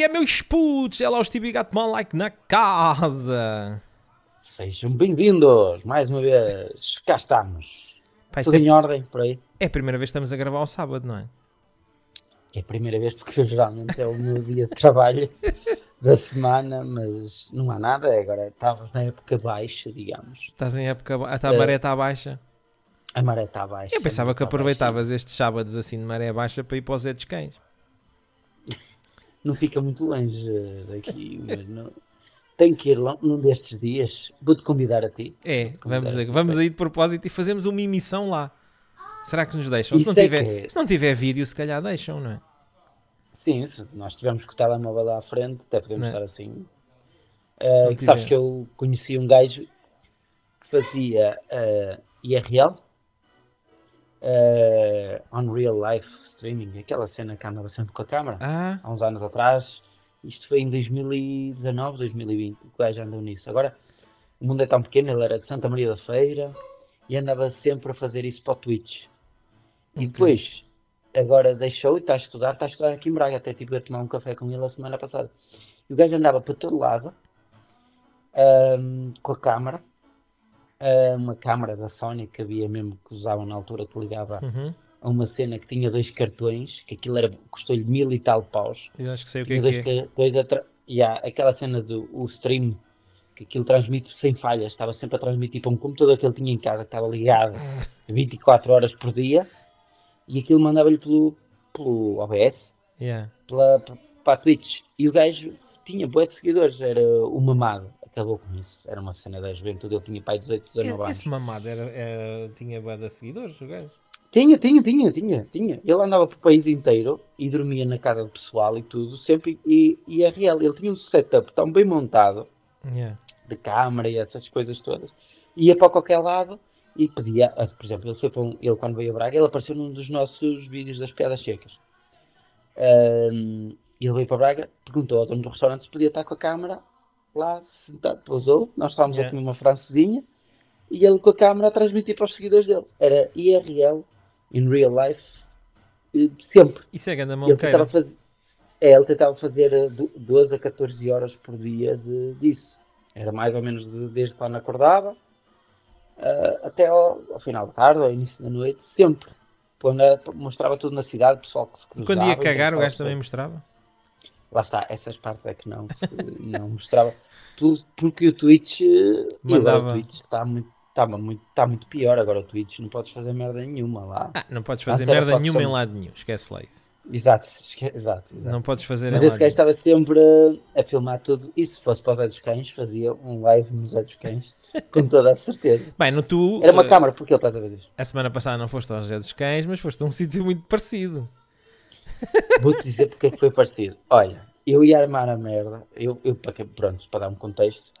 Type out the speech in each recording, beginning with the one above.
É que é, meus putos? É lá o Stevie Gatman like na casa. Sejam bem-vindos, mais uma vez. Cá estamos. Isto Tudo é, em ordem por aí. é a primeira vez que estamos a gravar ao sábado, não é? É a primeira vez porque geralmente é o meu dia de trabalho da semana, mas não há nada. Agora estamos na época baixa, digamos. Estás em época. ba- A É. maré está baixa. A maré está baixa. Eu pensava a que está aproveitavas estes sábados assim de maré baixa para ir para os dos Cães. Não fica muito longe eh, daqui, mas não... tenho que ir lá num destes dias. Vou-te convidar a ti. É, vamos, a- vamos aí de propósito e fazemos uma emissão lá. Será que nos deixam? Se não, é tiver, que é. se não tiver vídeo, se calhar deixam, não é? Sim, se nós estivermos com o telemóvel lá à frente, até podemos Não é? estar assim. Que sabes que eu conheci um gajo que fazia eh, IRL, eh, Unreal Life Streaming, aquela cena que andava sempre com a câmera, Ah, há uns anos atrás. Isto foi em 2019, 2020, o gajo andou nisso. Agora, o mundo é tão pequeno, ele era de Santa Maria da Feira e andava sempre a fazer isso para o Twitch. E Ok. depois, agora deixou e está a estudar, está a estudar aqui em Braga, até tive a tomar um café com ele a semana passada. E o gajo andava para todo lado, ahm, com a câmara, uma câmara da Sony que havia mesmo que usavam na altura que ligava uhum. a uma cena que tinha dois cartões, que aquilo era, custou-lhe mil e tal paus. eu acho que sei o que Tinha é dois que é. cartões atra... e há aquela cena do o stream, que aquilo transmite sem falhas, estava sempre a transmitir para um computador que ele tinha em casa, que estava ligado 24 horas por dia, e aquilo mandava-lhe pelo, pelo OBS, Yeah. pela, para a Twitch. E o gajo tinha bué de seguidores, era o mamado. Acabou com isso, era uma cena da juventude, ele tinha pai 18, 19 anos. Esse mamado era, era- tinha de seguidores, o gajo. Tinha, tinha, tinha, tinha, tinha. Ele andava pelo país inteiro e dormia na casa do pessoal e tudo, sempre e, e é real. Ele tinha um setup tão bem montado Yeah. de câmara e essas coisas todas. Ia para qualquer lado e pedia, ah, por exemplo, ele foi para um, ele quando veio a Braga, ele apareceu num dos nossos vídeos das piadas secas. Ahm, ele veio para Braga, perguntou ao dono do restaurante se podia estar com a câmara lá sentado, pousou, nós estávamos Yeah. a comer uma francesinha e ele com a câmara a transmitir para os seguidores dele. Era IRL, in real life, eh, sempre. Isso é grande Ele tentava fazer, é, ele tentava fazer eh, do- 12 a 14 horas por dia de, disso. Era mais ou menos de- desde quando acordava eh, até ao, ao final da tarde, ao início da noite, sempre. Quando mostrava tudo na cidade, pessoal que se E cruzava. quando ia cagar, o gajo também mostrava? Lá está, essas partes é que não se não mostrava. Porque o Twitch, eh, e agora Mandava. o Twitch está muito, está muito, está muito pior. Agora o Twitch não podes fazer merda nenhuma lá. Ah, não podes fazer merda só nenhuma em lado nenhum. Esquece lá isso. Exato, esque- exato, exato. Não podes fazer Mas esse gajo estava sempre a, a filmar tudo. E se fosse para o Zé dos Cães, fazia um live no Zé dos Cães, com toda a certeza. Bem, no tu, Era uma eh, câmara, porque ele estás a ver isso. a semana passada não foste aos Zé dos Cães, mas foste a um sítio muito parecido. Vou-te dizer porque é que foi parecido. Olha, eu ia armar a merda. Eu, eu para pronto, para dar um contexto.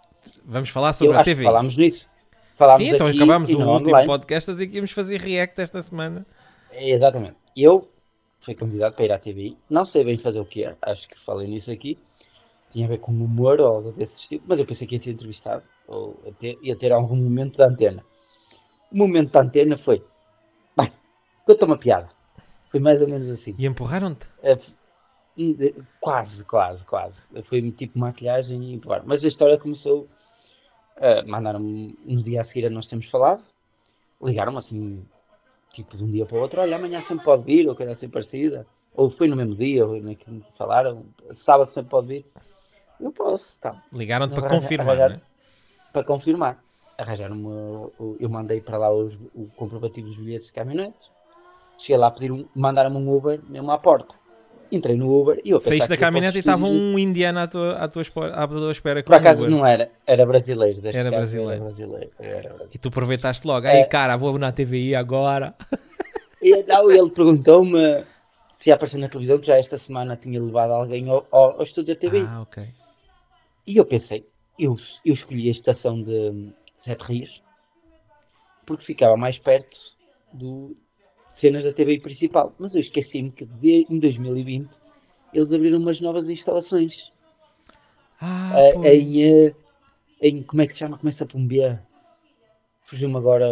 Vamos falar Eu sobre a acho que TV. falámos nisso. Falámos Sim, então acabámos o último online. podcast a dizer que íamos fazer react esta semana. Exatamente. Eu fui convidado para ir à TV. Não sei bem fazer o que é. Acho que falei nisso aqui. Tinha a ver com humor ou algo desse tipo. Mas eu pensei que ia ser entrevistado. Ou ia ter, ia ter algum momento da antena. O momento da antena foi... Bem, conta uma piada. Foi mais ou menos assim. E empurraram-te. Quase, quase, quase. Foi tipo maquilhagem e empurrar. Mas a história começou. Uh, Mandaram-me no dia a seguir a nós temos falado. Ligaram-me assim, tipo de um dia para o outro. Olha, amanhã sempre pode vir, ou coisa assim parecida. Ou foi no mesmo dia, ou naquilo que falaram. Sábado sempre pode vir. Eu posso, tá. Ligaram-te para Arranjar- confirmar, arranjar- não é? Para confirmar. Arranjaram-me. Eu mandei para lá os, o comprovativo dos bilhetes de caminhonetes. Cheguei lá a pedir um. Mandaram-me um Uber mesmo à porta. Entrei no Uber e eu Saíste da caminhonete e estava um indiano à tua, à tua, à tua espera Por acaso Uber. não era, era brasileiro. Era brasileiro. Era brasileiro. Era brasileiro. E tu aproveitaste logo. É. Aí, cara, vou na TVI agora. E, não, ele perguntou-me se ia aparecer na televisão, que já esta semana tinha levado alguém ao, ao, ao estúdio da TV. Ah, ok. E eu pensei, eu, eu escolhi a estação de Sete Rios porque ficava mais perto do cenas da TV principal. Mas eu esqueci-me que de, em 2020 eles abriram umas novas instalações. Ah, pois. em, eh, em. Como é que se chama? Começa por um B. Fugiu-me agora.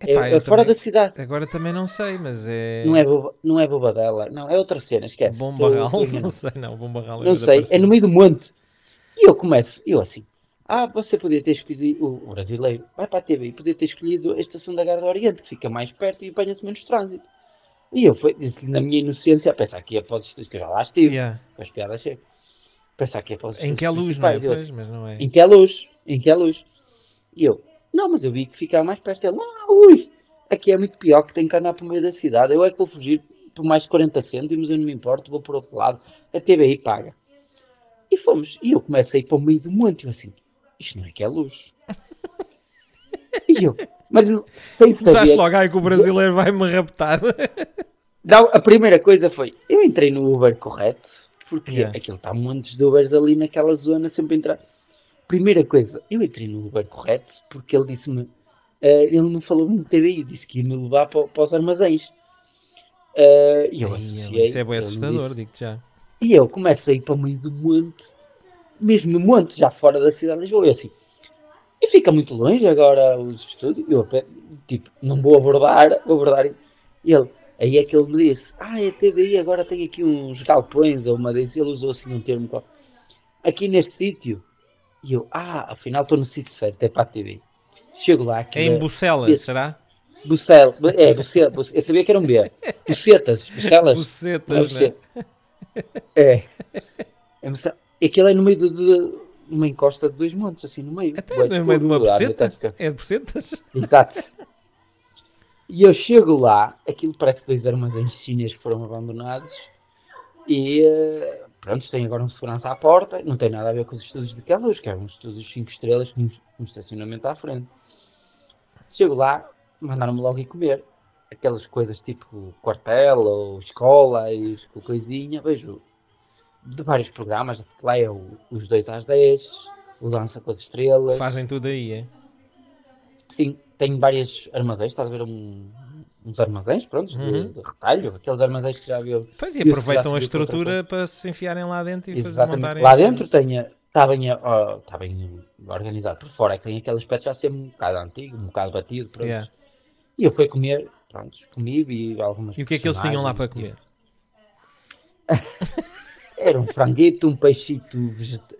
Epá, é, eu é fora também- da cidade. Agora também não sei, mas é. Não é, boba, não é Bobadela. Não, é outra cena, esquece. Bom Barral? Não sei, não. Bom Barral é Não sei, é no meio do monte. E eu começo, eu assim, ah, você podia ter escolhido, o, o brasileiro, vai para a TV, podia ter escolhido a estação da Garda Oriente, que fica mais perto e apanha-se menos trânsito. E eu fui, disse-lhe na minha inocência, a pensar que ia para os estudos, que eu já lá estive, Yeah. com as piadas chego, pensar que ia para os Em que é luz, não é? principais. Eu Pois, assim, mas não é. em que é luz? Em que é luz? E eu, não, mas eu vi que ficava mais perto. Ele, não, ui, aqui é muito pior, que tenho que andar por meio da cidade. Eu é que vou fugir por mais de 40 cêntimos, eu não me importo, vou por outro lado. A TVI paga. E fomos. E eu começo a ir para o meio do monte. Eu assim, isto não é que é luz. e eu, mas sem Começaste saber. logo, ai que o brasileiro vai-me raptar. Não, a primeira coisa foi, eu entrei no Uber correto, porque Yeah. aquilo está montes de Ubers ali naquela zona, sempre a entrar. Primeira coisa, eu entrei no Uber correto, porque ele disse-me, eh, ele não falou em TVI, disse que ia me levar para, para os armazéns. Eh, e eu associei. Isso é bem me assustador, digo-te já. e eu começo a ir para o meio do monte, mesmo no monte, já fora da cidade de Lisboa. Eu assim, e fica muito longe agora os estúdios. Eu, tipo, não vou abordar, vou abordar. E ele, aí é que ele me disse, ah, a TVI agora tem aqui uns galpões ou uma desse. Ele usou assim um termo qual- aqui neste sítio. E eu, ah, afinal estou no sítio certo, é para a TV. Chego lá, É aquilo em Bucelas, esse- será? Bucel, é, Bucel, Bucel, eu sabia que era um B. Bucetas, Bucelas. Bucetas, Deve né? ser. É. é Bucel- Aquilo é no meio de, de uma encosta de dois montes, assim, no meio. Até no meio de uma até fica- É de bucetas? Exato. E eu chego lá, aquilo parece dois armazéns chineses que foram abandonados e eh, pronto, tem agora um segurança à porta, não tem nada a ver com os estudos de Queluz, que eram uns estudos 5 estrelas com um- um estacionamento à frente. Chego lá, mandaram-me logo ir comer. Aquelas coisas tipo quartel ou escola e coisinha, vejo de vários programas, porque lá é o- os dois às 10, o Dança com as Estrelas. Fazem tudo aí, é? Sim, tem vários armazéns, estás a ver um- uns armazéns, pronto, de, Uhum. de retalho, aqueles armazéns que já viu. Pois, e aproveitam a estrutura para se enfiarem lá dentro e fazer Exatamente. montarem. Lá dentro tem, está bem, ó, tá bem organizado por fora, é que tem aquele aspecto já ser um bocado antigo, um bocado batido, pronto. Yeah. E eu fui comer, pronto, comi e algumas E o que é que eles tinham lá para personagens, comer? Era um franguito, um peixito,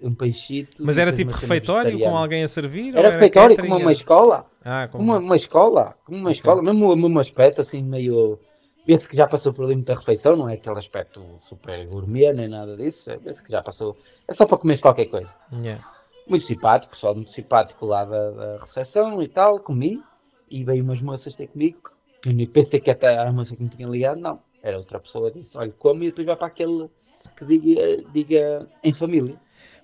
um peixito. Mas era tipo refeitório com alguém a servir? Era refeitório catering? como uma escola. Ah, como... Uma, uma escola, como uma escola, mesmo o mesmo aspecto, assim, meio. Vê-se que já passou por ali muita refeição, não é aquele aspecto super gourmet, nem nada disso. é- Vê-se que já passou. É só para comer qualquer coisa. Yeah. Muito simpático, pessoal muito simpático lá da, da recepção e tal, comi. E veio umas moças ter comigo. Eu pensei que até era a moça que me tinha ligado, não. Era outra pessoa disse: olha, come e depois vai para aquele que diga, diga em família.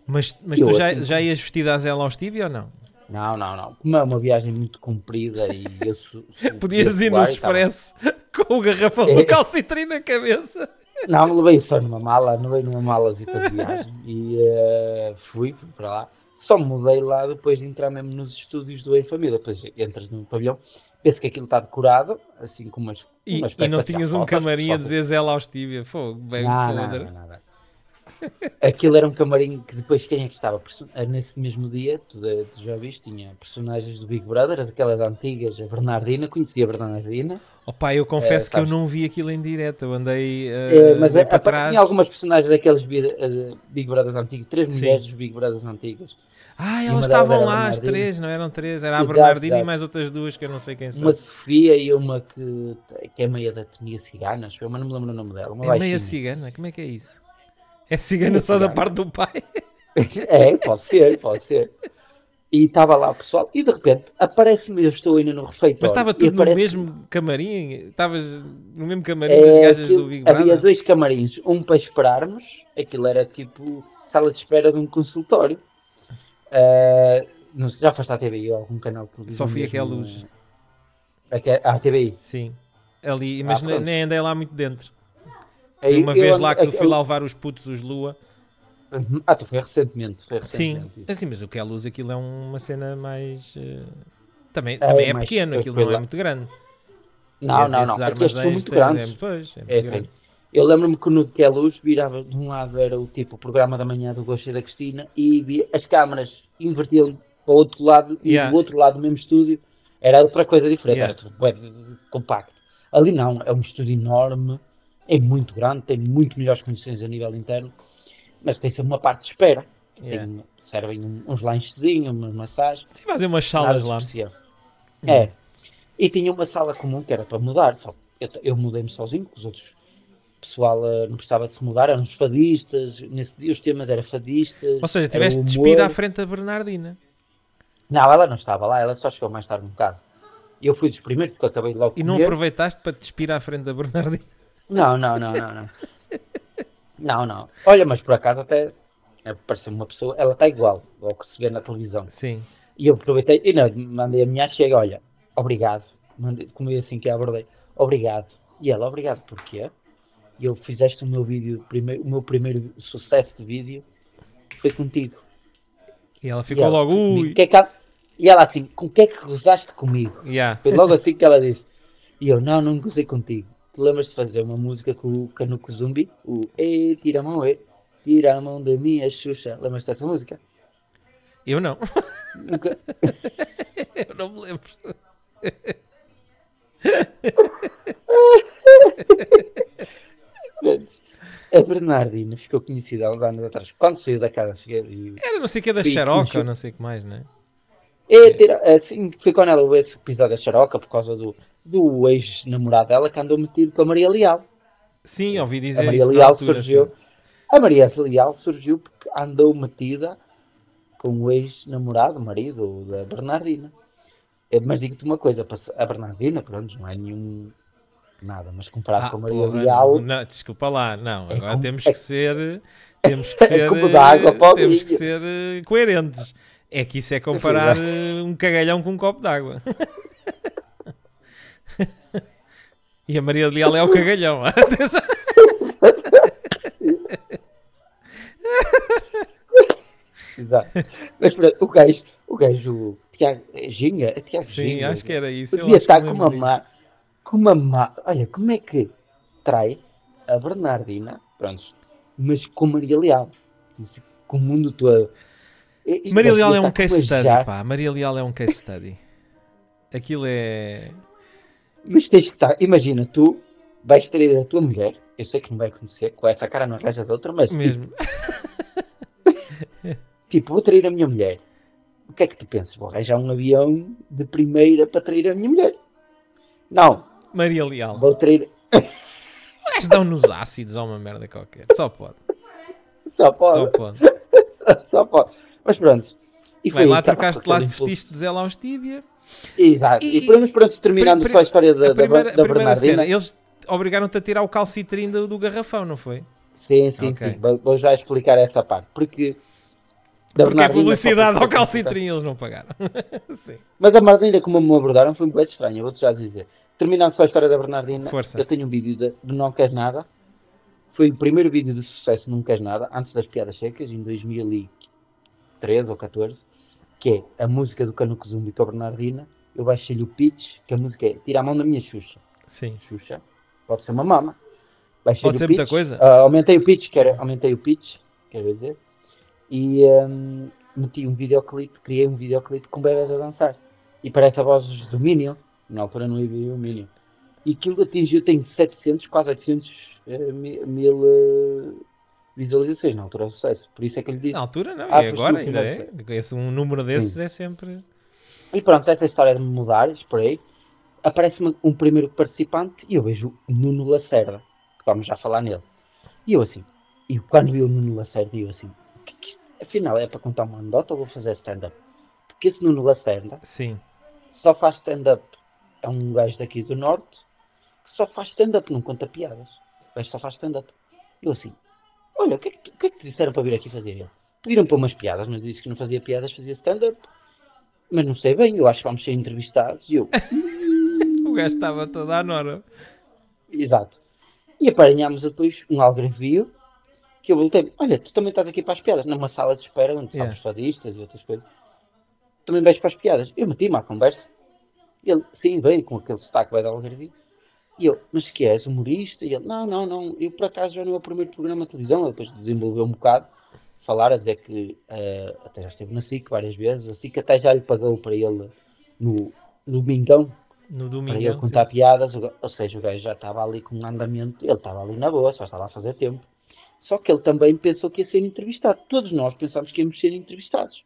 Mas, mas Eu tu já, assim- já ias vestido a Zela aos Tibi ou não? Não, não, não. Como é uma viagem muito comprida e eu sou. sou- Podias ir no. Expresso com o garrafão É. do calcitrim na cabeça. Não, levei só numa mala, levei numa malazita de viagem e eh, fui, fui para lá. Só mudei lá depois de entrar mesmo nos estúdios do Em Família. Depois entras no pavilhão, penso que aquilo está decorado, assim com umas. E, um e não tinhas um fotos, camarim a dizer Zela aos Tíbia. Fogo, bem Não, não, não, nada. Aquilo era um camarim que depois quem é que estava? Perso- Nesse mesmo dia, tu, de- tu já viste, tinha personagens do Big Brother, aquelas antigas, a Bernardina, conhecia a Bernardina. Opa, eu confesso É, que eu não vi aquilo em direto. Eu andei, uh, É, mas andei é, para trás. tinha algumas personagens daqueles Big, eh, Big Brothers antigos, três Sim. mulheres dos Big Brothers antigos. Ah, E elas estavam a lá, as três, não eram três. Era a Exato, Bernardina e exato. mais outras duas que eu não sei quem são. Uma Sofia e uma que, que é meia da etnia cigana, acho eu, mas não me lembro o nome dela. Uma É meia baixinha. cigana? Como é que é isso? É cigana Meia só da parte do pai? é, pode ser, pode ser. E estava lá o pessoal, e de repente aparece-me, eu estou ainda no refeitório. Mas estava tudo no mesmo camarim? Estavas no mesmo camarim das É, gajas aquilo- do Big havia Brother? dois camarins, um para esperarmos, aquilo era tipo sala de espera de um consultório. Ah, não já foste à TVI ou algum canal televisão? Só fui aquela luz. À TVI. Sim. Ali, mas Ah, nem andei lá muito dentro. Aí Uma eu vez ando- lá que eu fui lá levar os putos, os Lua. Uhum. Ah, tu foi recentemente. Foi Sim, recentemente isso. assim, mas o que é a luz, aquilo é uma cena mais. eh, Também, É, também é pequeno, eu aquilo não é lá. muito grande. Não, não, não. Aqueles são muito grandes. É, pois, é muito É, grande. Eu lembro-me que no de que é luz virava de um lado era o tipo o programa da manhã do Gosto e da Cristina e via- as câmaras invertiam para o outro lado e Yeah. do outro lado do mesmo estúdio Era outra coisa diferente, Yeah. era tudo compacto. Ali não, é um estúdio enorme, é muito grande, tem muito melhores condições a nível interno, mas tem sempre uma parte de espera. Yeah. Tem, servem uns lanchezinhos, umas massagens, Tem fazer umas salas lá. especial. É. E tinha uma sala comum que era para mudar, só eu, eu mudei-me sozinho, os outros pessoal eh, não precisava de se mudar, eram os fadistas, nesse dia os temas eram fadistas. Ou seja, tiveste de despir à frente da Bernardina. Não, ela não estava lá, ela só chegou mais tarde um bocado. E eu fui dos primeiros porque acabei logo E com não aproveitaste para te despir à frente da Bernardina. Não, não, não, não, não. Não, não. Olha, mas por acaso até é, pareceu uma pessoa, ela está igual ao que se vê na televisão. Sim. E eu aproveitei, e não, mandei a minha chega, olha, obrigado. Mandei, como assim que a abordei, obrigado. E ela, obrigado, porquê? E eu fizeste o meu vídeo, primeiro, o meu primeiro sucesso de vídeo foi contigo. E ela E ficou ela, logo, comigo. Que é que ela- e ela assim, com o que é que gozaste comigo? Yeah. Foi logo assim que ela disse. E eu, não, não gozei contigo. Tu lembras de fazer uma música com o Canuco Zumbi? O E, tira a mão, E, tira a mão da minha Xuxa. Lembras dessa música? Eu não. Nunca. Eu não me lembro. A Bernardina ficou conhecida há uns anos atrás. Quando saiu da casa, cheguei. Era não sei o que da Xaroca não sei o que mais, né? E tira, assim, foi quando ela ouviu esse episódio da Xaroca por causa do, do ex-namorado dela que andou metido com a Maria Leal. Sim, ouvi A dizer Maria isso Leal altura, surgiu. sim. A Maria Leal surgiu porque andou metida com o ex-namorado, marido da Bernardina. Mas digo-te uma coisa, a Bernardina, pronto, não é nenhum nada, mas comparado Ah, com a Maria porra, Leal, não, desculpa lá, não. É Agora como- temos é- que ser. Temos que ser. água eh, temos que ser eh, coerentes. É que isso é comparar eh, um cagalhão com um copo d'água. E a Maria Leal é o cagalhão. Exato. Mas pronto, o gajo, o gajo, Tiago é Ginga, é Tiago Sim, Ginga. acho que era isso. eu Podia estar com uma má, com uma má, olha, como é que trai a Bernardina, pronto, mas com Maria Leal, com o mundo todo. E-. Maria Leal é um case a study, pá. Maria Leal é um case study. Aquilo é. Mas tens que estar, imagina, tu vais trair a tua mulher, eu sei que não vai acontecer, com essa cara não arranjas outra, mas tipo, Mesmo. tipo, vou trair a minha mulher. O que é que tu pensas? Vou arranjar um avião de primeira para trair a minha mulher. Não, Maria Leal. vou trair, Mas dão-nos ácidos ou uma merda qualquer. Só pode. só Só pode, pode. só, pode. Mas pronto. E Vai lá, trocaste lá, vestiste de lá aos tíbia. Exato. E- E, pronto, terminando só a história da, a da, primeira, da a primeira cena, Bernardina. eles obrigaram-te a tirar o calcitrim do, do garrafão, não foi? Sim, sim, Ok. sim. Vou, vou já explicar essa parte. Porque. da Porque Bernardina, publicidade ao calcitrim eles não pagaram. Sim. Mas a maneira como me abordaram foi muito estranha, vou-te já dizer. Terminando só a história da Bernardina, Força. eu tenho um vídeo de, de Não Queres Nada. Foi o primeiro vídeo de sucesso Não Queres Nada, antes das Piadas Secas, em 2013 ou 14, que é a música do Canuco Zumbi com a Bernardina. Eu baixei-lhe o pitch, que a música é Tira a mão da minha Xuxa. Sim. Xuxa, pode ser uma mama. Baixei Pode ser pitch, muita coisa. ah, aumentei o pitch, quero, aumentei o pitch, quero dizer, e hum, meti um videoclipe, criei um videoclipe com bebés a dançar. E parece a voz do Minion, na altura não havia o Minion. E aquilo atingiu, tem 700, quase 800 eh, mi- mil eh, visualizações, na altura é um sucesso. Por isso é que eu lhe disse. Na altura não, Ah, e agora ainda é. Esse, um número desses é sempre. E pronto, essa história de me mudar, esperei. Aparece-me um primeiro participante e eu vejo o Nuno Lacerda, que vamos já falar nele. E eu assim, e quando vi o Nuno Lacerda, eu assim, que é que isto, afinal é para contar uma anedota ou vou fazer stand-up? Porque esse Nuno Lacerda Sim. só faz stand-up, é um gajo daqui do Norte, só faz stand-up, não conta piadas. O gajo só faz stand-up. Eu assim, olha, o que, é que, que é que te disseram para vir aqui fazer ele? Pediram para umas piadas, mas disse que não fazia piadas, fazia stand-up. Mas não sei bem, eu acho que vamos ser entrevistados. E eu, O gajo estava todo à nora. exato. E apanhámos depois um algarvio que eu voltei olha, tu também estás aqui para as piadas, numa sala de espera onde Yeah. os fadistas e outras coisas. Também vais para as piadas. Eu meti-me à conversa. Ele, sim, veio com aquele sotaque vai dar algarvio. E eu, mas que és humorista? E ele, não, não, não, eu por acaso já não é o primeiro programa de televisão. Ele depois desenvolveu um bocado, falar, a dizer que eh, até já esteve na SIC várias vezes. A SIC até já lhe pagou para ele no no domingão, No para ele contar piadas, o ga- ou seja, o gajo já estava ali com um andamento, ele estava ali na boa, só estava a fazer tempo. Só que ele também pensou que ia ser entrevistado. Todos nós pensámos que íamos ser entrevistados.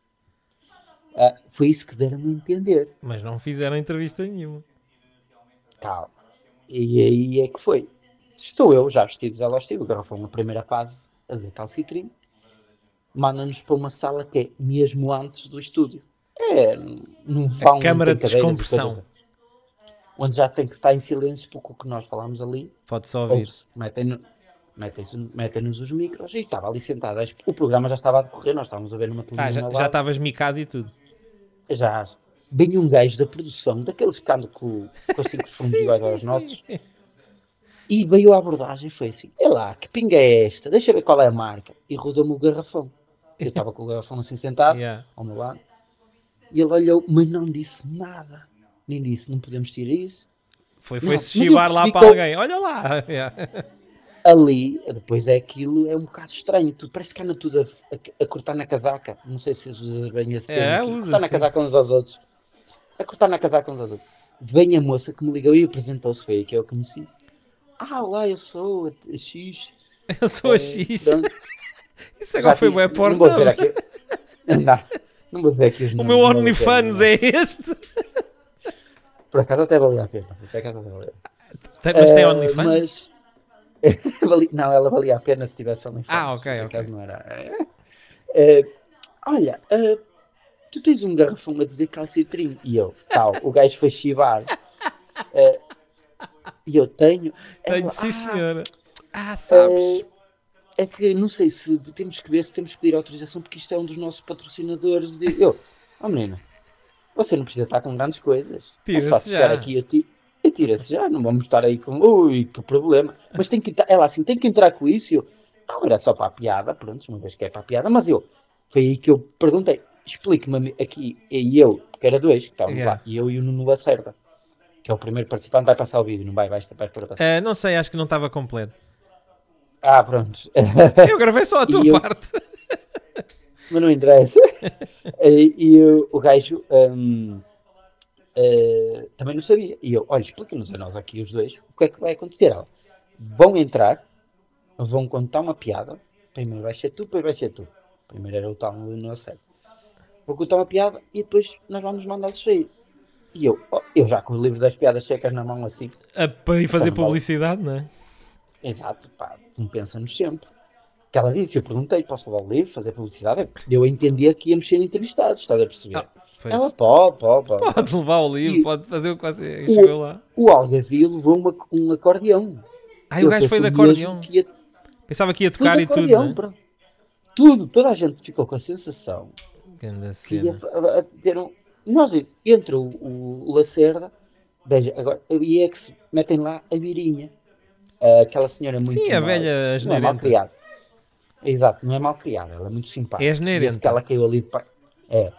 Ah, foi isso que deram a entender. Mas não fizeram entrevista nenhuma. Calma. E aí é que foi. Estou eu, já vestido de Zelostiu, o garrafão na primeira fase, a dizer calcitrim. Manda-nos para uma sala que é mesmo antes do estúdio. É num vão câmara de descompressão. coisas. Onde já tem que estar em silêncio, porque o que nós falámos ali Pode só ouvir. ouve-se. Metem-no- Metem-se- Metem-nos os micros e estava ali sentado. O programa já estava a decorrer, nós estávamos a ver numa Ah, televisão. já ao já lado. estavas micado e tudo. Já. Bem um gajo da produção, daqueles que andam com, com os cinco fundos iguais aos nossos. E veio a abordagem e foi assim: é lá, que pinga é esta? Deixa eu ver qual é a marca. E rodou-me o garrafão. Eu estava com o garrafão assim sentado, Yeah. ao meu lado. E ele olhou, mas não disse nada. Nem disse: não podemos tirar isso. Foi, foi se chivar lá para que alguém. Olha lá. Yeah. Ali, depois é aquilo, é um bocado estranho. Tu parece que anda tudo a, a- a cortar na casaca. Não sei se usas bem esse É, termo. aqui. usa, cortar na casaca uns aos outros. A cortar na casaca uns aos outros. Vem a moça que me ligou e apresentou-se, foi aí que eu conheci. Ah, olá, eu sou a X. Eu sou a Eh, X. pronto. Isso agora foi tinha- bué não porno. vou dizer aqui. Não, não vou dizer aqui os O meu OnlyFans nomes. é este. Por acaso até valia a pena. Por acaso até valia. Tem- Mas tem Eh, OnlyFans? mas- Não, ela valia a pena se tivesse OnlyFans. Ah, ok, Por acaso não era. Eh, olha, eh, tu tens um garrafão a dizer calcitrim. E eu, tal, o gajo foi chivar. Eh, e eu tenho. Tenho, Ela, sim, "Ah, senhora. Ah, sabes. eh, é que não sei se temos que ver se temos que pedir autorização porque isto é um dos nossos patrocinadores. de- Eu, oh menina, você não precisa estar com grandes coisas. É só chegar já. aqui e ti- e tira-se já. Não vamos estar aí com ui, que problema. Mas tem que entrar, ela assim, tem que entrar com isso. E eu, não, era só para a piada, pronto, uma vez que é para a piada. Mas eu, foi aí que eu perguntei, explique-me aqui, e eu, que era dois que estavam Yeah. lá, e eu e o Nuno Lacerda, que é o primeiro participante, vai passar o vídeo, não vai, vai, vai, vai, vai. Eh, não sei, acho que não estava completo. Ah, pronto. Eu gravei só a tua eu- parte. mas não interessa. e e o, gajo hum, eh, também não sabia. E eu, olha, explica-nos a nós aqui os dois o que é que vai acontecer. Ela, vão entrar, vão contar uma piada. Primeiro vai ser tu, depois vai ser tu. Primeiro era o tal no certo. Vou contar uma piada e depois nós vamos mandá-los sair. E eu, oh, eu já com o livro das piadas secas na mão assim. Ah, Para ir fazer Então, vale. publicidade, não é? Exato, pá, não pensa-nos sempre. Que ela disse, eu perguntei, posso levar o livro, fazer publicidade? Deu a entender que íamos ser entrevistados, estás a perceber? Ah, ela pode, pode, pode. Pode levar o livro, E- pode fazer o que você O- chegou lá. O Algarvio levou uma- um acordeão. Ai, o gajo foi de acordeão. que ia- Pensava que ia tocar e tudo, acordeão, é? pronto. Tudo, toda a gente ficou com a sensação que ia a- a ter um... Nós, entre o, o Lacerda, veja, agora, e é que se metem lá a Mirinha. Aquela senhora muito Sim, a mal- velha Não é mal criada. Exato, não é mal criada, ela é muito simpática. É. Disse que ela caiu ali de, é,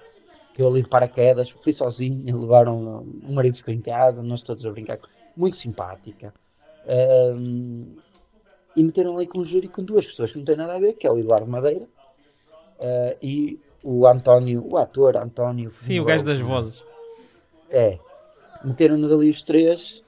caiu ali de paraquedas, fui sozinha, levaram, o marido ficou em casa, nós todos a brincar. Muito simpática. Ahm, e meteram ali com um júri com duas pessoas que não têm nada a ver, que é o Eduardo Madeira ah, e o António, o ator António. Sim, o gajo das vozes. É. Meteram-nos ali os três,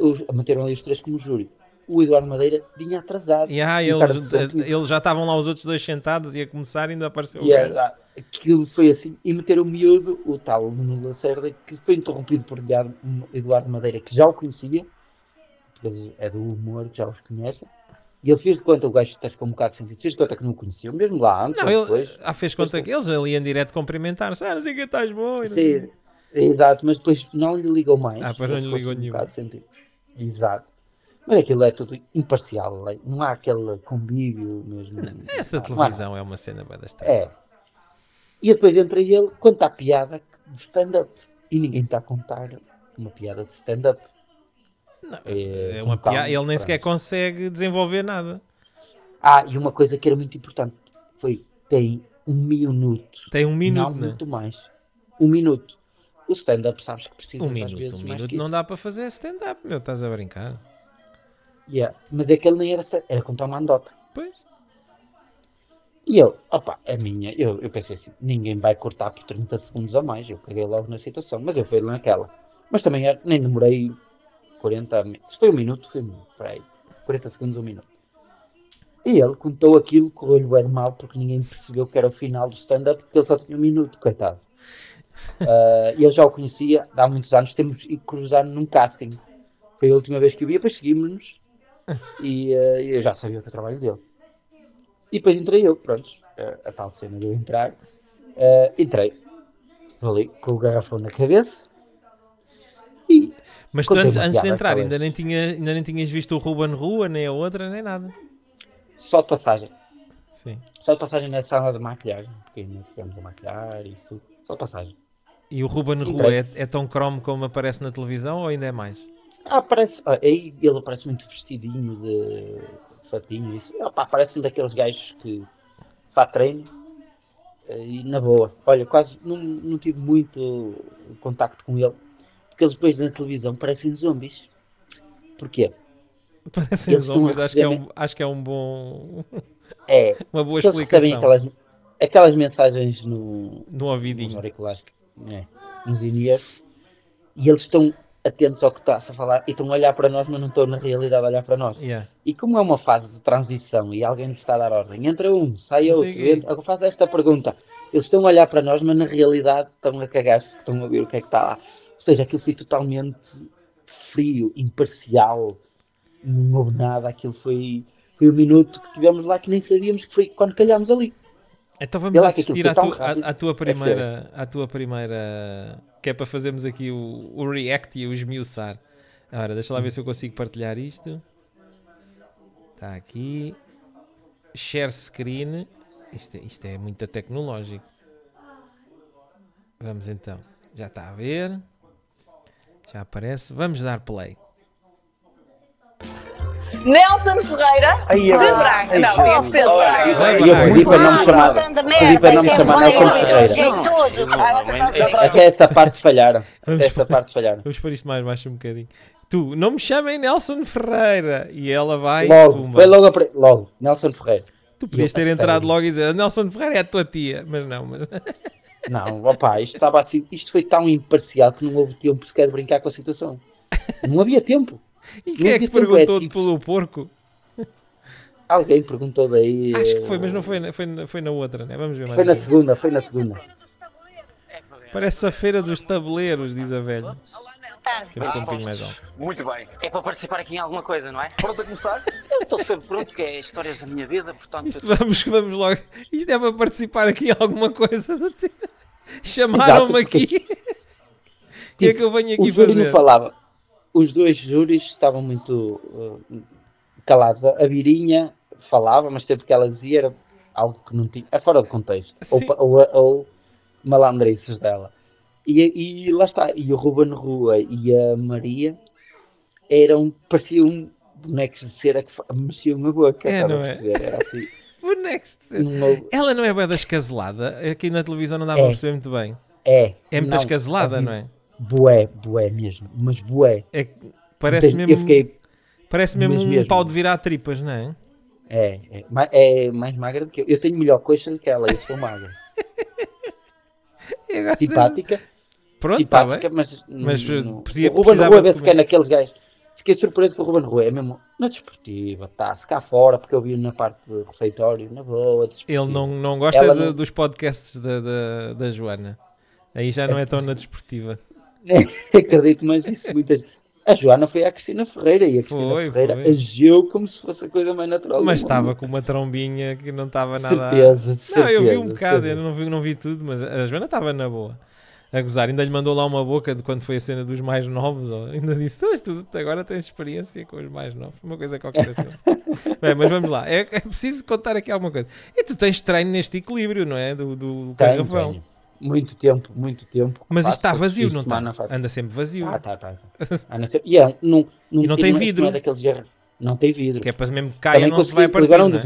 os- meteram ali os três como júri. O Eduardo Madeira vinha atrasado. E ah, de eles, eles já estavam lá os outros dois sentados e a começar ainda apareceu o E gajo. aquilo foi assim. E meteram o miúdo, o tal Nuno Lacerda, que foi interrompido por Eduardo- Madeira, que já o conhecia, ele é do humor, que já os conhece. E ele fez de conta, o gajo até ficou um bocado sentido, fez de conta que não o conhecia, mesmo lá antes Não, ele depois. ah, fez conta que eles ali em direto cumprimentaram-se. Ah, não sei que estás bom. Sim, exato, mas depois não lhe ligou mais. Ah, depois não lhe ligou assim um nenhum. Exato. Mas aquilo é tudo imparcial, não há aquele convívio mesmo. Essa Não há televisão é uma cena bem desta. É. E depois entra ele, conta a piada de stand-up. E ninguém está a contar uma piada de stand-up. É tão uma piada, ele nem pronto. sequer consegue desenvolver nada. Ah, e uma coisa que era muito importante foi: tem um minuto. Tem um minuto, não né? muito mais. Um minuto. O stand-up, sabes que precisa Um às minuto, vezes um minuto não dá para fazer stand-up, meu, estás a brincar. Yeah. Mas é que ele nem era era contar uma andota. Pois. E eu, opa, a minha, eu, eu pensei assim: ninguém vai cortar por 30 segundos a mais. Eu caguei logo na situação, mas eu fui naquela. Mas também era- nem demorei 40 minutos. Se foi um minuto, foi um minuto. Peraí. 40 segundos, um minuto. E ele contou aquilo, correu-lhe bem mal porque ninguém percebeu que era o final do stand-up porque ele só tinha um minuto, coitado. Ah, E eu já o conhecia há muitos anos, temos e cruzado num casting. Foi a última vez que o vi, depois seguimos-nos e ah, eu já sabia que o trabalho dele. E depois entrei eu, pronto, a, a tal cena de eu entrar. Ah, entrei, ali com o garrafão na cabeça Mas tu antes, antes de entrar ainda nem, tinha, ainda nem tinhas visto o Ruben Rua, nem a outra, nem nada. só de passagem. Sim. Só de passagem na sala de maquilhagem, porque ainda tivemos a maquilhar e isso tudo. Só de passagem. E o Ruben Rua é, é tão cromo como aparece na televisão ou ainda é mais? Ah, parece, ah, aí ele parece muito vestidinho de fatinho, isso. Ah, pá, parece um daqueles gajos que faz treino eh, e na boa. Olha, quase não, não tive muito contacto com ele, porque eles depois na televisão parecem zombies. Porquê? Parecem Eles zombies, acho que, é um, acho que é um bom. É, uma boa eles recebem explicação. aquelas, aquelas mensagens no, No nos ouvidinho. auriculares, é, nos in-ears, e eles estão atentos ao que está-se a falar e estão a olhar para nós, mas não estão na realidade a olhar para nós. Yeah. E como é uma fase de transição e alguém nos está a dar ordem, entra um, sai outro, entra, faz esta pergunta. Eles estão a olhar para nós, mas na realidade estão a cagar-se porque estão a ver o que é que está lá. Ou seja, aquilo foi totalmente frio, imparcial, não houve nada. Aquilo foi, foi um minuto que tivemos lá que nem sabíamos que foi quando calhámos ali. Então vamos lá assistir à, tua- à É primeira. à tua primeira. Que é para fazermos aqui o, o react e o esmiuçar. Ora, deixa lá ver se eu consigo partilhar isto. Está aqui. Share screen. Isto é, isto é muito tecnológico. Vamos então. Já está a ver. Já aparece. Vamos dar play. Nelson Ferreira Ai, de Braga. ai, Não, gente. tem que ser. Olha, Vai, E eu pedi para não me chamar, pedi para não me merda, chamar que Nelson é Ferreira. Ah. É que essa parte falharam. Vamos- Essa parte falharam. Vamos pôr isto mais baixo um bocadinho. Tu, não me chamem Nelson Ferreira. E ela vai. Logo, foi logo, a pre- logo, Nelson Ferreira. Tu podias ter entrado logo e dizer Nelson Ferreira é a tua tia, mas não, mas Não, opá, isto estava assim, isto foi tão imparcial que não houve tempo sequer de brincar com a situação. Não havia tempo. e quem é que é perguntou tipo- pelo porco? Alguém perguntou daí. Acho que eh, foi, mas não foi, na- foi, foi na outra, né? Vamos ver mais. Foi na segunda, foi na segunda. Parece a feira dos tabuleiros, diz a velha. Um pouquinho mais alto. Muito bem. É para participar aqui em alguma coisa, não é? Pronto a começar? Eu estou sempre pronto, que é histórias da minha vida, portanto. Isto vamos, vamos logo. Isto é para participar aqui em alguma coisa. Chamaram-me aqui. O que é que eu venho aqui O júri não fazer? falava. Os dois júris estavam muito eh, calados. A Virinha falava, mas sempre que ela dizia era algo que não tinha. É fora de contexto. Ou, Sim. ou, ou malandrices dela. E, e lá está. E o Ruben Rua e a Maria eram. pareciam bonecos de cera que mexiam na boca. É, não a é? perceber? Era assim. Bonecos de cera. não Ela não é bem da escaselada. Aqui na televisão não dá É. para perceber muito bem. É. É muito não, escaselada, havia- não é? Bué, bué mesmo. Mas bué. é parece mesmo, Eu fiquei. parece mesmo um mesmo. pau de virar tripas, não é? É, é, é mais magra do que eu. Eu tenho melhor coxa do que ela, eu sou magra. Simpática, Pronto, simpática, mas. Mas, não- eh, não- precisa- o Ruben Rua, vê-se que é naqueles gajos. Fiquei surpreso com o Ruben Rua, é mesmo na desportiva, está-se cá fora, porque eu vi na parte do refeitório, na boa, desportiva. Ele não, não gosta de- não- dos podcasts da, da, da Joana. Aí já não é tão na desportiva. Acredito, mas isso muitas. A Joana foi à Cristina Ferreira e a Cristina Foi, Ferreira foi. agiu como se fosse a coisa mais natural. Mas estava com uma trombinha que não estava nada. certeza, de Não, eu vi um certeza, bocado, eu certeza. não vi, não vi tudo, mas a Joana estava na boa. A gozar, ainda lhe mandou lá uma boca de quando foi a cena dos mais novos. ó. Ainda disse: "Tu, tu agora tens experiência com os mais novos. Uma coisa qualquer assim. Bem, mas vamos lá. É, é preciso contar aqui alguma coisa. E tu tens treino neste equilíbrio, não é? Do, do Tenho, carravão. tenho. Muito tempo, muito tempo. Mas isto está vazio, não está? faço. Anda sempre vazio. Ah, tá, tá, tá. Não sei- E, é, não, não, E não tem vidro. é daqueles Não tem vidro. Que é para mesmo que caia, Também não se vai partir. um não de é?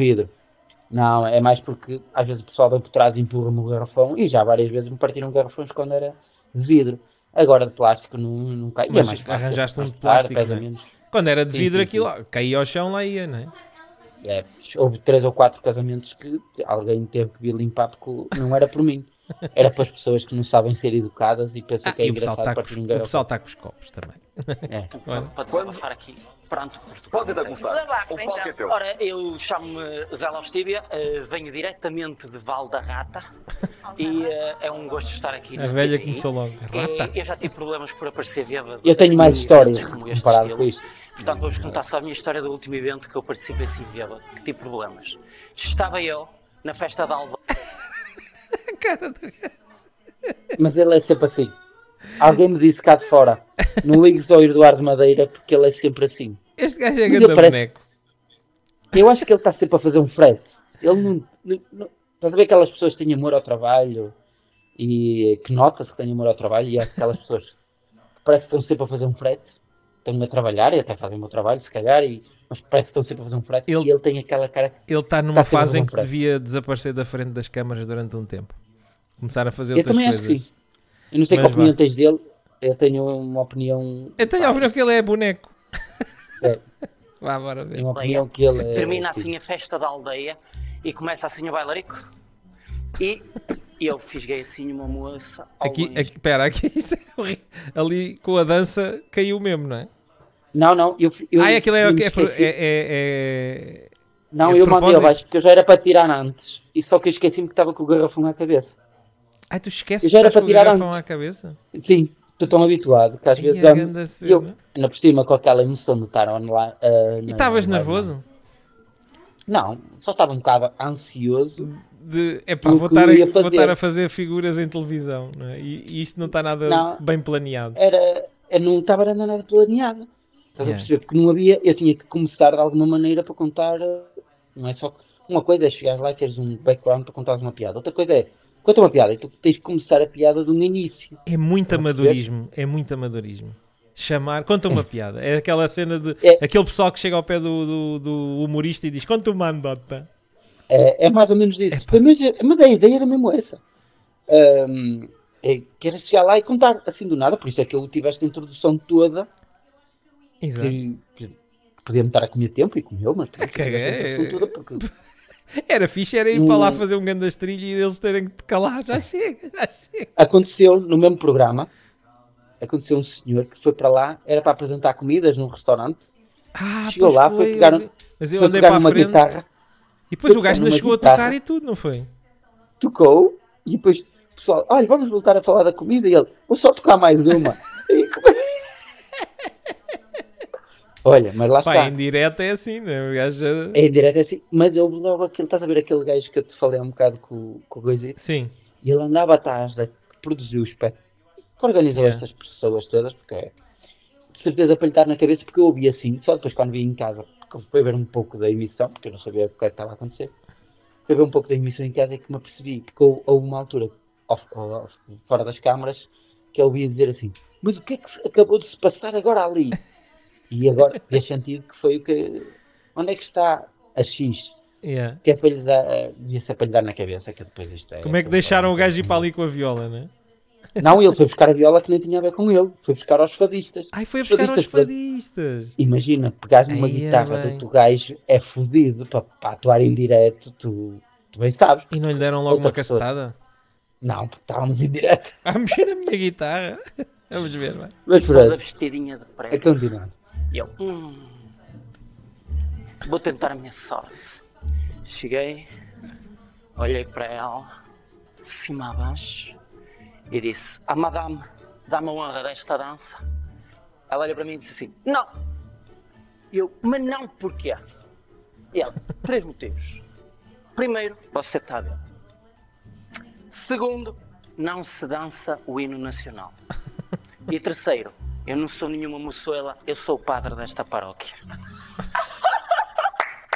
Não, é mais porque às vezes o pessoal vem por trás e empurra-me o garrafão e já várias vezes me partiram garrafões quando era de vidro. Agora de plástico não, não cai. É Mas mais fácil arranjaste um de plástico, pesa é? menos. Quando era de Sim, vidro, sim, aquilo sim. caía ao chão, lá ia, não é? É, houve três ou quatro casamentos que alguém teve que vir limpar porque não era por mim. Era para as pessoas que não sabem ser educadas e pensam Ah, que é e o pessoal engraçado os- um o pessoal está com os copos também. É. Olha. Para desabafar aqui, perante Portugal. Podes então começar. Desabafa, O palco é então. teu. Ora, eu chamo-me Zé Laustíbia, eh, venho diretamente de Val da Rata e eh, é um gosto estar aqui A velha TVI. começou logo. Eh, Rata. eu já tive problemas por aparecer bêbado. Eu tenho mais histórias comparado estilo. com isto. Portanto, vou-vos contar só a minha história do último evento que eu participei assim bêbado, que tive problemas. Estava eu na festa de Alva. Cara do gajo. Mas ele é sempre assim. Alguém me disse cá de fora. Não ligues ao Eduardo Madeira porque ele é sempre assim. Este gajo é grande parece- boneco. Eu acho que ele está sempre a fazer um frete. Ele não, não, não- Estás a ver aquelas pessoas que têm amor ao trabalho e que nota-se que têm amor ao trabalho e há aquelas pessoas que parece que estão sempre a fazer um frete. Estão a trabalhar e até fazem o meu trabalho, se calhar, e, mas parece que estão sempre a fazer um frete. Ele- E ele tem aquela cara. Ele está numa Tá fase fazer em um que frete. devia desaparecer da frente das câmaras durante um tempo. Começar a fazer Eu outras também coisas. acho que sim. Eu não sei Mas que opinião vá. tens dele. Eu tenho uma opinião. Eu tenho a opinião que ele é boneco. É. Vá, bora ver. Tenho uma opinião que ele é. Termina assim. assim a festa da aldeia e começa assim o bailarico. E eu fisguei assim uma moça. Aqui, longe. aqui, pera, aqui isto é horrível. Ali com a dança caiu mesmo, não é? Não, não. Eu, eu, ah, é aquilo é, eu é, é, é- é- Não, é eu mandei propósito? abaixo porque eu já era para tirar antes. E só que eu esqueci-me que estava com o garrafão à cabeça. Ai, tu esqueces Eu já era para tirar antes. à cabeça? Sim, estou tão habituado que às Ai, vezes a ando. Eu, ainda por cima, com aquela emoção de estar online. ah, E na- estavas na- nervoso? Não, só estava um bocado ansioso. De, vou que estar, a, estar a fazer figuras em televisão, não é? E, e isto não está nada Não. bem planeado. Era, não estava a nada planeado. Estás Yeah. a perceber? Porque não havia, eu tinha que começar de alguma maneira para contar. ah, Não é só. Uma coisa é chegares lá e teres um background para contares uma piada. Outra coisa é. Conta uma piada e tu tens que começar a piada de um início. É muito amadorismo, é muito amadorismo. Chamar, conta uma piada. É aquela cena de É. aquele pessoal que chega ao pé do, do, do humorista e diz: Conta uma anedota. É, é mais ou menos isso. Mas, mas a ideia era mesmo essa. Ahm, é, que era chegar lá e contar assim do nada, por isso é que eu tive esta introdução toda Exato. que, que, podia-me estar a comer tempo e comeu, mas Caguei. introdução toda porque Era fixe, era ir para lá fazer um grande trilho e eles terem que te calar. Já chega, já chega. aconteceu no mesmo programa. Aconteceu um senhor que foi para lá, era para apresentar comidas num restaurante, Ah, Chegou lá, foi pegar um- Mas eu foi pegar a numa frente guitarra, e depois foi o gajo pegar ainda chegou a guitarra. tocar e tudo, não foi? tocou e depois o pessoal, olha, vamos voltar a falar da comida e ele, vou só tocar mais uma. E come- olha, mas lá Pá, está. em direto é assim, né? O gajo. É em direto é assim, mas eu logo aquele, estás a ver aquele gajo que eu te falei há um bocado com, com o Goizito? Sim, E ele andava atrás da que produziu o espetáculo, que organizou Yeah. estas pessoas todas, porque é de certeza para lhe dar na cabeça, porque eu ouvi assim, só depois quando vim em casa, porque foi ver um pouco da emissão, porque eu não sabia o que é que estava a acontecer, foi ver um pouco da emissão em casa e que me apercebi, porque houve uma altura, off- off- fora das câmaras, que ele ouvia dizer assim, mas o que é que acabou de se passar agora ali? E agora fez sentido que foi o que. Onde é que está a X? yeah. Que é para lhe dar. Devia ser para lhe dar na cabeça, que depois isto é. Como é que deixaram o gajo ir para ali com a viola, né? Não, ele foi buscar a viola que nem tinha a ver com ele. Foi buscar aos fadistas. Ai, foi a Os buscar aos fadistas para- fadistas. Imagina, pegares numa Aí é guitarra bem. do teu gajo é fodido para, para atuar em direto, tu, tu bem sabes. E não lhe deram logo uma cacetada? Não, porque estávamos em direto. A mexer na minha guitarra. Vamos ver, vai. Mas Toda pronto, vestidinha de a preto. continuar. E eu, hum, vou tentar a minha sorte. Cheguei, olhei para ela, de cima a baixo, e disse: Ah, madame, dá-me a honra desta dança. Ela olha para mim e disse assim: Não. E eu, mas não porquê? E ela, três motivos. Primeiro, você está a ver. Segundo, não se dança o hino nacional. E terceiro, eu não sou nenhuma moçoela, eu sou o padre desta paróquia.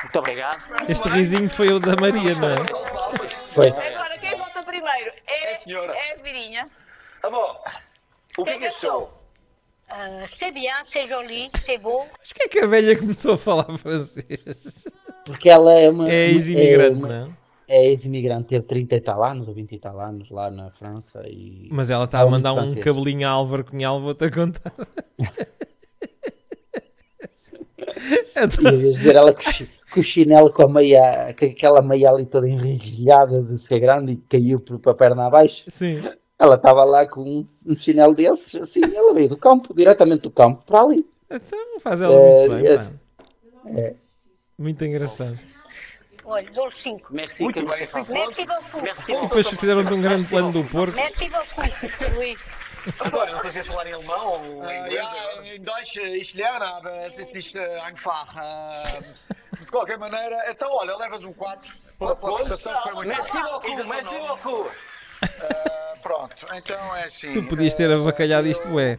Muito obrigado. Este risinho foi o da Maria, não é? Foi. Agora, quem volta primeiro? É, É a senhora. É a Virinha. Bom. O que é que achou? C'est bien, c'est joli, c'est beau. Mas que é que a velha começou a falar francês? Porque ela é uma. É ex-imigrante, uma- não é? É ex-imigrante, teve 30 e tal anos, ou 20 e tal anos lá na França. E... Mas ela está a mandar um cabelinho a Álvaro Cunhal, vou-te a contar. E a vez de ver ela cochi- com o chinelo com a meia, com aquela meia ali toda enrilhada de ser grande e caiu para a perna abaixo. Sim. Ela estava lá com um, um chinelo desses, assim, ela veio do campo, diretamente do campo, para ali. Então faz ela É, muito bem, é- pá. Muito engraçado. Olha, dou 5. Merci, Muito bem. Merci beaucoup. Merci Depois fizeram-te um grande plano do porco. Merci beaucoup. Oui. António, não sei se queres falar em alemão ou em Äh, inglês. in Deutsch äh, ich lerne, aber es ist nicht äh, einfach. De qualquer maneira, então olha, levas um 4 pela, pela prestação, foi muito Merci beaucoup, merci beaucoup. Pronto, então é assim. Tu podias ter avacalhado isto, ué.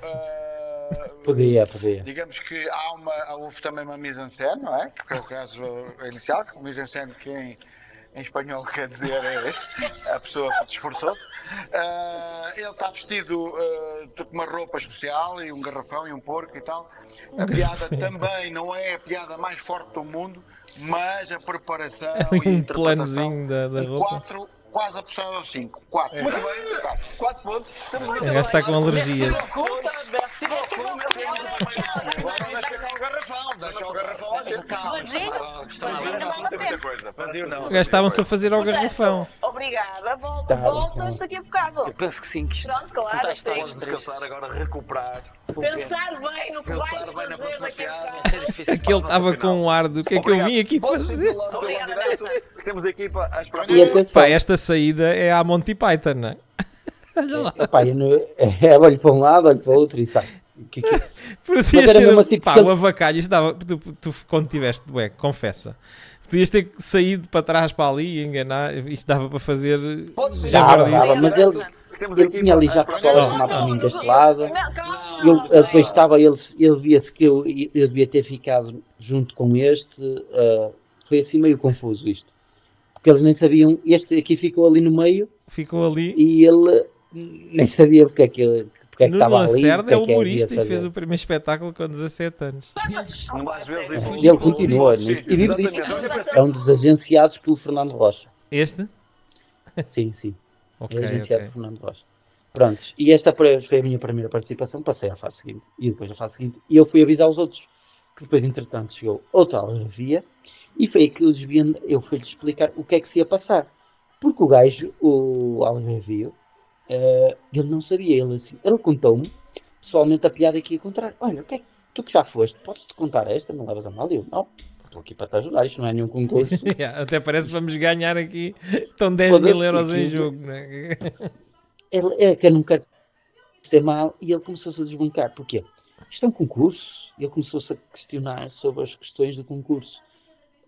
Podia, podia. Digamos que há uma, houve também uma mise en scène, não é? Que foi o caso inicial, que mise en scène que em, em espanhol quer dizer é, a pessoa se esforçou. Ah, ele está vestido com uma roupa especial e um garrafão e um porco e tal. A piada também não é a piada mais forte do mundo, mas a preparação Ali e a um interpretação, planozinho da- da um roupa. quatro, quase a puxar aos 5. 4. Muito bem, 4 pontos. Estamos O gajo está com alergias. O o vale a. O a fazer ao garrafão. Obrigada. Volta, Tá, voltas daqui a bocado. Eu penso que sim, que isto Pronto, claro, Podes três. descansar agora, recuperar. Pensar bem no que vais fazer daqui a bocado. Aquele estava com um ar do que é que eu vim aqui fazer. Obrigada, temos a equipa à espera. E atenção, Pá, esta saída é a Monty Python, não é? epá, eu não, é, olho para um lado, olho para o outro e sai. Que- que- Podias era ter, mesmo assim, pá, porque o eles- avacalho, isto dava, tu, tu, quando tiveste, ué, confessa, podias ter saído para trás para ali e enganar, isto dava para fazer ir. Dava, dava, mas ele, a ele tinha ali à já pessoal a chamar para mim deste lado. Eu, depois estava, ele, ele via-se que eu, eu devia ter ficado junto com este. ah, foi assim meio confuso isto. Porque eles nem sabiam. Este aqui ficou ali no meio Ficou ali. e ele nem sabia porque é que, porque é que estava ali. Lacerda é é humorista e fez o primeiro espetáculo com 17 anos. E ele continua nisto. E vive disto. É um dos agenciados pelo Fernando Rocha. Este? Sim, sim. Ok, é agenciado ok. por Fernando Rocha. Prontos, e esta foi foi a minha primeira participação, passei à fase seguinte, e depois à fase seguinte, e eu fui avisar os outros, que depois, entretanto, chegou outra algarvia, e foi eu, desviando, eu fui-lhe explicar o que é que se ia passar, porque o gajo, o algarvio, eh, ele não sabia, ele assim, ele contou-me, pessoalmente, a piada que ia contar, olha, o que é que tu que já foste, podes-te contar esta, não levas a mal, E eu, não, estou aqui para te ajudar, isto não é nenhum concurso, Yeah, Até parece que vamos ganhar aqui. Estão 10 mil euros em aquilo. jogo. Né? ele é que eu não quero ser mal e ele começou-se a desbancar. Porquê? Isto é um concurso. E ele começou-se a questionar sobre as questões do concurso.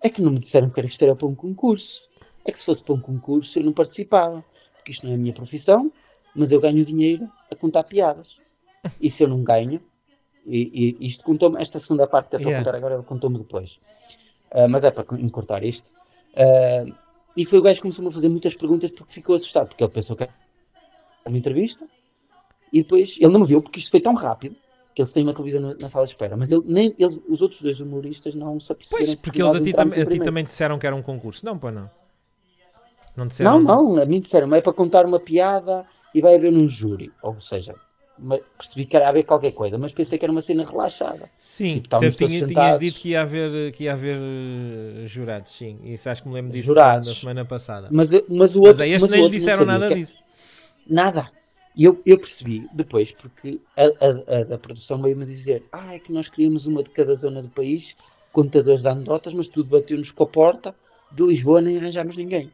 É que não me disseram que isto era para um concurso. É que se fosse para um concurso eu não participava. Porque isto não é a minha profissão, mas eu ganho dinheiro a contar piadas. E se eu não ganho, e, e isto contou-me, esta segunda parte que eu estou Yeah. a contar agora, ele contou-me depois. Ah, mas é para encurtar isto. Ah, e foi o gajo que começou-me a fazer muitas perguntas porque ficou assustado, porque ele pensou que era uma entrevista e depois ele não me viu porque isto foi tão rápido eles têm uma televisão na, sala de espera, mas ele, nem, eles, os outros dois humoristas não se aperceberam Pois, que porque eles a ti, tam- a ti também disseram que era um concurso. Não, pô, não. Não disseram. Não, não, a mim disseram, é para contar uma piada e vai haver um júri, ou seja, percebi que era haver qualquer coisa, mas pensei que era uma cena relaxada. Sim, Tipo, tinha- tinhas sentados. dito que ia haver, que ia haver eh, jurados, sim. Isso acho que me lembro disso Jurados. na semana passada. Mas, mas o outro, Mas a este mas nem lhe disseram nada disso. Nada. E eu, eu percebi depois, porque a, a, a da produção veio-me dizer: Ah, é que nós queríamos uma de cada zona do país, contadores de anedotas, mas tudo bateu-nos com a porta de Lisboa, nem arranjámos ninguém.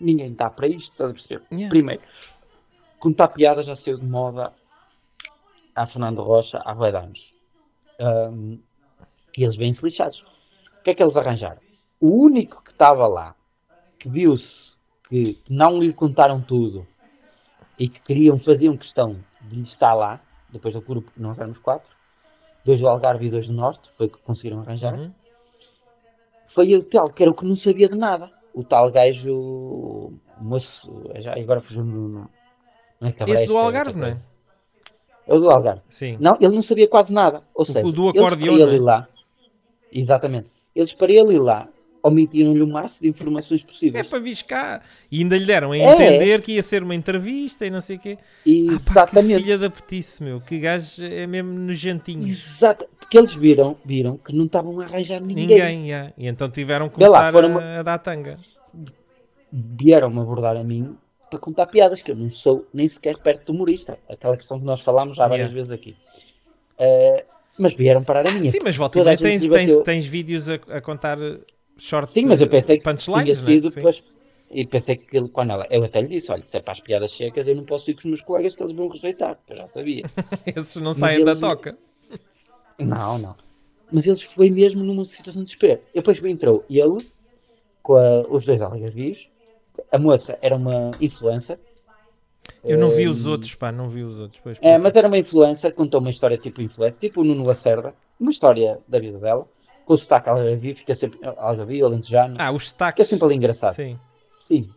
Ninguém está para isto, estás a perceber? Yeah. Primeiro, contar piada já saiu de moda a Fernando Rocha há de anos. Ahm, e eles bem-se lixados. O que é que eles arranjaram? O único que estava lá, que viu-se que não lhe contaram tudo e que queriam, faziam questão de estar lá, depois do grupo, nós éramos quatro, dois do Algarve e dois do Norte, foi o que conseguiram arranjar, Uhum. foi o tal, que era o que não sabia de nada. O tal gajo, o moço, já, agora fugiu no é Esse do é Algarve, não é? É o do Algarve. Sim. Não, ele não sabia quase nada. Ou seja, o do eles para não é? ele lá, exatamente, eles para ele ir lá omitiram-lhe o máximo de informações É possíveis. para vir cá. E ainda lhe deram a É. entender que ia ser uma entrevista e não sei o quê. E Ah, pá, que exatamente. filha da petice, meu. Que gajo é mesmo nojentinho. Exato. Porque eles viram, viram que não estavam a arranjar ninguém. Ninguém, já. E então tiveram que Vê lá, começar foram a, a dar tanga. Vieram-me abordar a mim para contar piadas, que eu não sou nem sequer perto de humorista. Aquela questão que nós falámos já várias Yeah. vezes aqui. Eh, mas vieram parar a minha. Sim, mas volta tens, tens, tens vídeos a, a contar short Sim, mas eu pensei que tinha sido né? Sim. depois. E pensei que ele, quando ela, eu até lhe disse: olha, se é para as piadas secas, eu não posso ir com os meus colegas que eles vão rejeitar, eu já sabia. Esses não Mas saem da eles- toca. Não, não. Mas eles foi mesmo numa situação de desespero. E depois entrou ele com a- os dois algarvios. A moça era uma influencer. Eu não vi os outros, pá, não vi os outros. Pois, É, mas era uma influencer, contou uma história tipo influencer, tipo o Nuno Lacerda, uma história da vida dela, com o sotaque algarvio, fica sempre algarvio, alentejano, Ah, os fica destaques. sempre ali engraçado. Sim. Sim.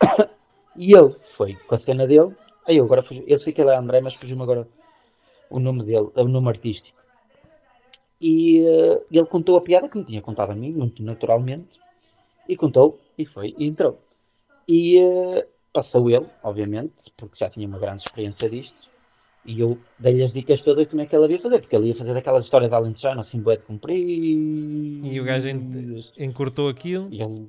E ele foi com a cena dele. Aí eu agora fugi, eu sei que ele é André, mas fugiu-me agora o nome dele, o nome artístico. E eh, ele contou a piada que me tinha contado a mim, muito naturalmente. E contou, e foi, e entrou. E eh, passou ele, obviamente, porque já tinha uma grande experiência disto. E eu dei-lhe as dicas todas de como é que ele ia fazer, porque ele ia fazer daquelas histórias alentejano, assim, bué de comprido. E o gajo en- encurtou aquilo. E ele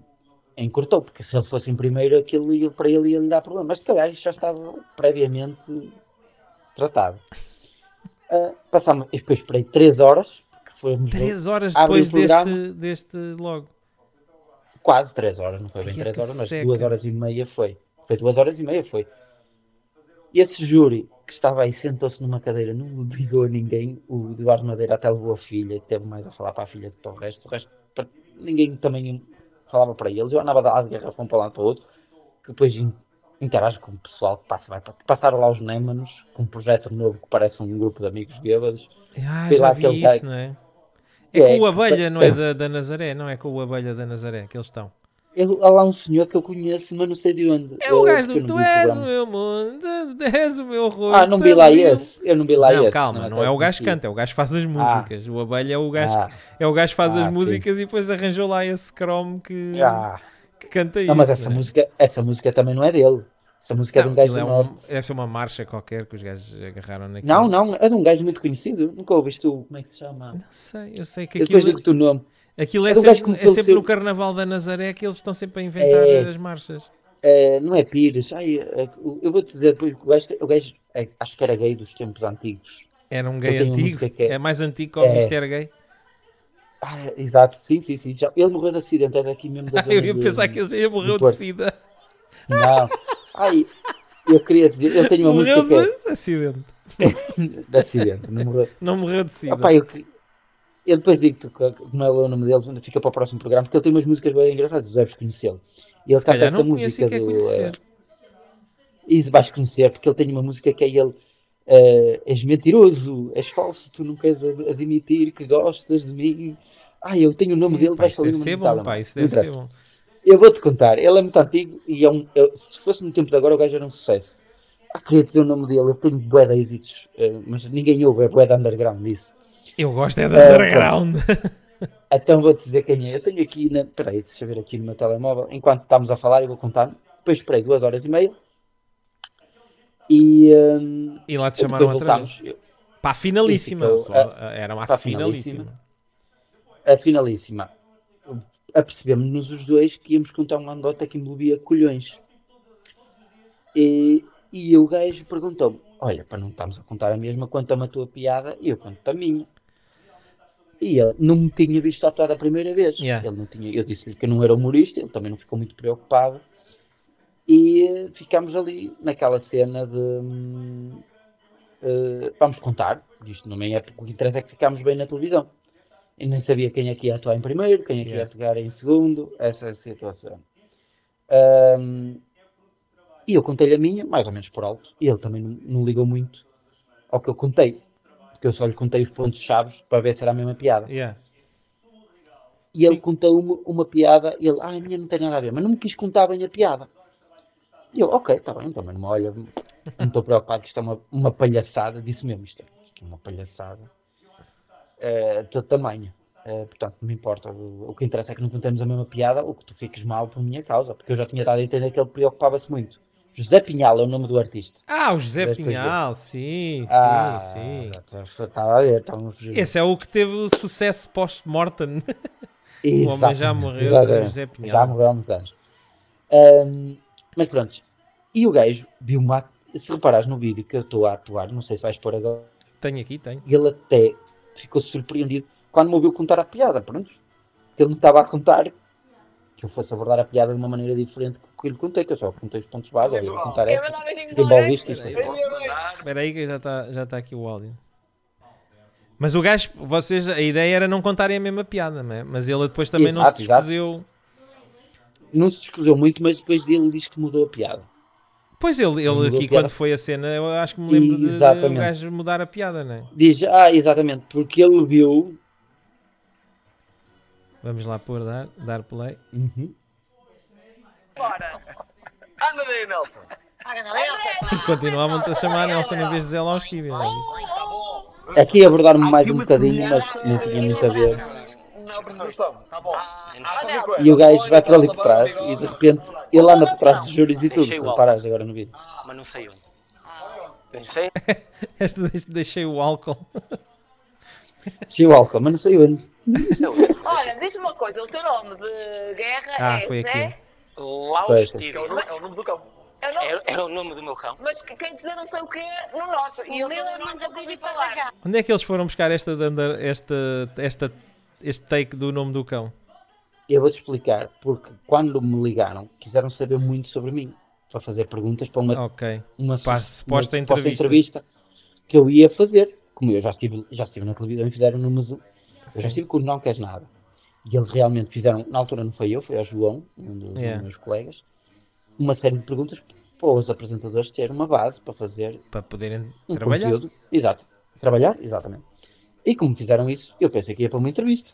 encurtou, porque se ele fosse em primeiro, aquilo ia, para ele ia lhe dar problema. Mas se calhar isto já estava previamente tratado. Ah, passámos, e depois esperei 3 horas, porque foi Três horas Abre o depois deste, deste logo. quase 3 horas, não foi bem Ai, 3 que horas, mas seca. 2 horas e meia foi. Foi 2 horas e meia, foi. E esse júri que estava aí sentou-se numa cadeira, não ligou a ninguém. O Eduardo Madeira até levou a filha, teve mais a falar para a filha do que para o resto. O resto, para- ninguém também falava para eles. Eu andava a dar garrafão para um lado para o outro, que depois in- interage com o pessoal que passa, vai para, passaram lá os Némanos, com um projeto novo que parece um grupo de amigos bêbados. Ah, já lá vi aquele isso, gajo- não é? É É, com o que- Abelha, não é da, da Nazaré? Não é com o Abelha da Nazaré que eles estão. Eu, há lá um senhor que eu conheço, mas não sei de onde. É o gajo do não Tu és o meu mundo, és o meu rosto. Ah, não vi lá esse. Eu não vi lá Não, esse. calma, não, até é o gajo que canta, é o gajo que faz as músicas. O Abelha é o gajo, Ah. é o gajo que faz Ah, as sim. músicas e depois arranjou lá esse cromo que, Ah, que canta isso. não, mas essa né? música, essa música também não é dele. Essa música é de Não, um gajo do aquilo é um- norte. deve ser uma marcha qualquer que os gajos agarraram naquilo. Não, não, é de um gajo muito conhecido. Nunca ouviste o. Como é que se chama? Não sei, eu sei que Eu depois aquilo, digo o teu nome. Aquilo é, que sempre, é sempre no Carnaval da Nazaré que eles estão sempre a inventar É. as marchas. É, não é Pires. Ai, é, eu vou te dizer depois que o gajo, o gajo é, acho que era gay dos tempos antigos. Era um gay antigo, que é- é mais antigo que o É. Mister Gay. Ah, exato, sim, sim, sim. Já, ele morreu de acidente, é daqui mesmo da zona Eu ia de- pensar que ele morreu de sida. Não. Ai, eu queria dizer, eu tenho uma Morreu música que de acidente. é de acidente, não morreu. Não morreu de sida. Opa, eu, que- eu depois digo-te que- como é o nome dele, fica para o próximo programa, porque ele tem umas músicas bem engraçadas, tu deves conhecê-lo. E ele canta essa música do. eh, e vais conhecer, porque ele tem uma música que é ele. eh, és mentiroso, és falso, tu não queres ad- admitir que gostas de mim. Ah, eu tenho o nome dele, vais isso no ser mental, bom, pá, isso deve ser bom. Eu vou-te contar, ele é muito antigo e é um, eu- se fosse no tempo de agora o gajo era um sucesso. Ah, queria dizer o nome dele, ele tem bué de êxitos, eh, mas ninguém ouve, é bué de underground isso. Eu gosto é da É, underground. Então vou-te dizer quem é. Eu tenho aqui na. Peraí, deixa eu ver aqui no meu telemóvel. Enquanto estamos a falar, eu vou contar. Depois esperei duas horas e meia. E. hum, E lá te chamaram outra vez. Eu- Pá, finalíssima. ficou, só- ah, era uma finalíssima. A finalíssima. Apercebemos-nos os dois que íamos contar uma andota que envolvia colhões. E, e o gajo perguntou-me: Olha, para não estarmos a contar a mesma, conta-me a tua piada e eu conto a minha. E ele não me tinha visto atuar da primeira vez. Yeah. Ele não tinha, eu disse-lhe que eu não era humorista, ele também não ficou muito preocupado. E eh, ficámos ali naquela cena de. hum, eh, vamos contar, isto não é porque o que interessa é que ficámos bem na televisão. E nem sabia quem é que ia atuar em primeiro, quem é que ia Yeah. atuar em segundo, essa situação. Hum, e eu contei-lhe a minha, mais ou menos por alto, e ele também não, não ligou muito ao que eu contei, porque eu só lhe contei os pontos-chave para ver se era a mesma piada. Yeah. E ele contou uma, uma piada, e ele, ah, a minha não tem nada a ver, mas não me quis contar bem a piada. E eu, ok, está bem, também não me olha, não estou preocupado que isto é uma, uma palhaçada, disse mesmo, isto é, uma palhaçada, eh, de todo tamanho. Eh, portanto, não me importa. O, o que interessa é que não contemos a mesma piada, o que tu fiques mal por minha causa, porque eu já tinha dado a entender que ele preocupava-se muito. José Pinhal é o nome do artista. Ah, o José Depois. Pinhal, sim, sim, ah, sim. Estava a ver, estava a fugir. Esse é o que teve o sucesso post-mortem. O homem já morreu, exatamente. José Pinhal. Já morreu há uns anos. Ahm, mas pronto. E o gajo viu-me. a- Se reparares no vídeo que eu estou a atuar, não sei se vais pôr agora, Tenho aqui, tenho. ele até ficou surpreendido quando me ouviu contar a piada. Pronto. Ele me estava a contar que eu fosse abordar a piada de uma maneira diferente do que eu lhe contei, que eu só contei os pontos básicos. Olha, vou contar esta. Desenvolviste isto. Espera aí que já está já tá aqui o áudio. Mas o gajo, vocês, a ideia era não contarem a mesma piada, não é? Mas ele depois também não se Exato, exato. descoseu. Não se descusou muito, mas depois dele diz que mudou a piada. Pois ele, ele aqui, quando foi a cena, eu acho que me lembro de, de o Exatamente. gajo mudar a piada, não é? Diz, ah, exatamente, porque ele viu. Vamos lá pôr, dar, dar play. Uhum. Bora. Anda daí, Nelson. E continuavam-te a chamar Nelson em vez de Zé lá aos Tíbia, não é isto? Aqui abordaram-me mais um bocadinho, mas não tinha muito a ver. Tá bom. E o gajo vai para ali por trás e de repente ele anda por trás dos júris e tudo. Se reparares agora no vídeo. Mas não sei onde. Esta deixe- deixei o álcool. Cheio o álcool, mas não sei onde. Olha, diz-me uma coisa, o teu nome de guerra Ah, é foi Zé? aqui. É o nome, é o nome do cão. Eu não- Era, era o nome do meu cão. Mas que- quem dizer não sei o quê no norte. E eu sou do norte, nunca ouvi falar. Onde é que eles foram buscar esta, esta, esta, este take do nome do cão? Eu vou-te explicar, porque quando me ligaram, quiseram saber muito sobre mim. Para fazer perguntas para uma, Ok. uma, su- suposta uma entrevista. entrevista que eu ia fazer. Como eu já estive, já estive na televisão e fizeram no Mazu. Eu já estive com o Não Queres Nada. E eles realmente fizeram, na altura não foi eu, foi o João, um dos Yeah. meus colegas, uma série de perguntas para os apresentadores terem uma base para fazer Para poderem um trabalhar. conteúdo. Exato. Trabalhar, exatamente. E como fizeram isso, eu pensei que ia para uma entrevista.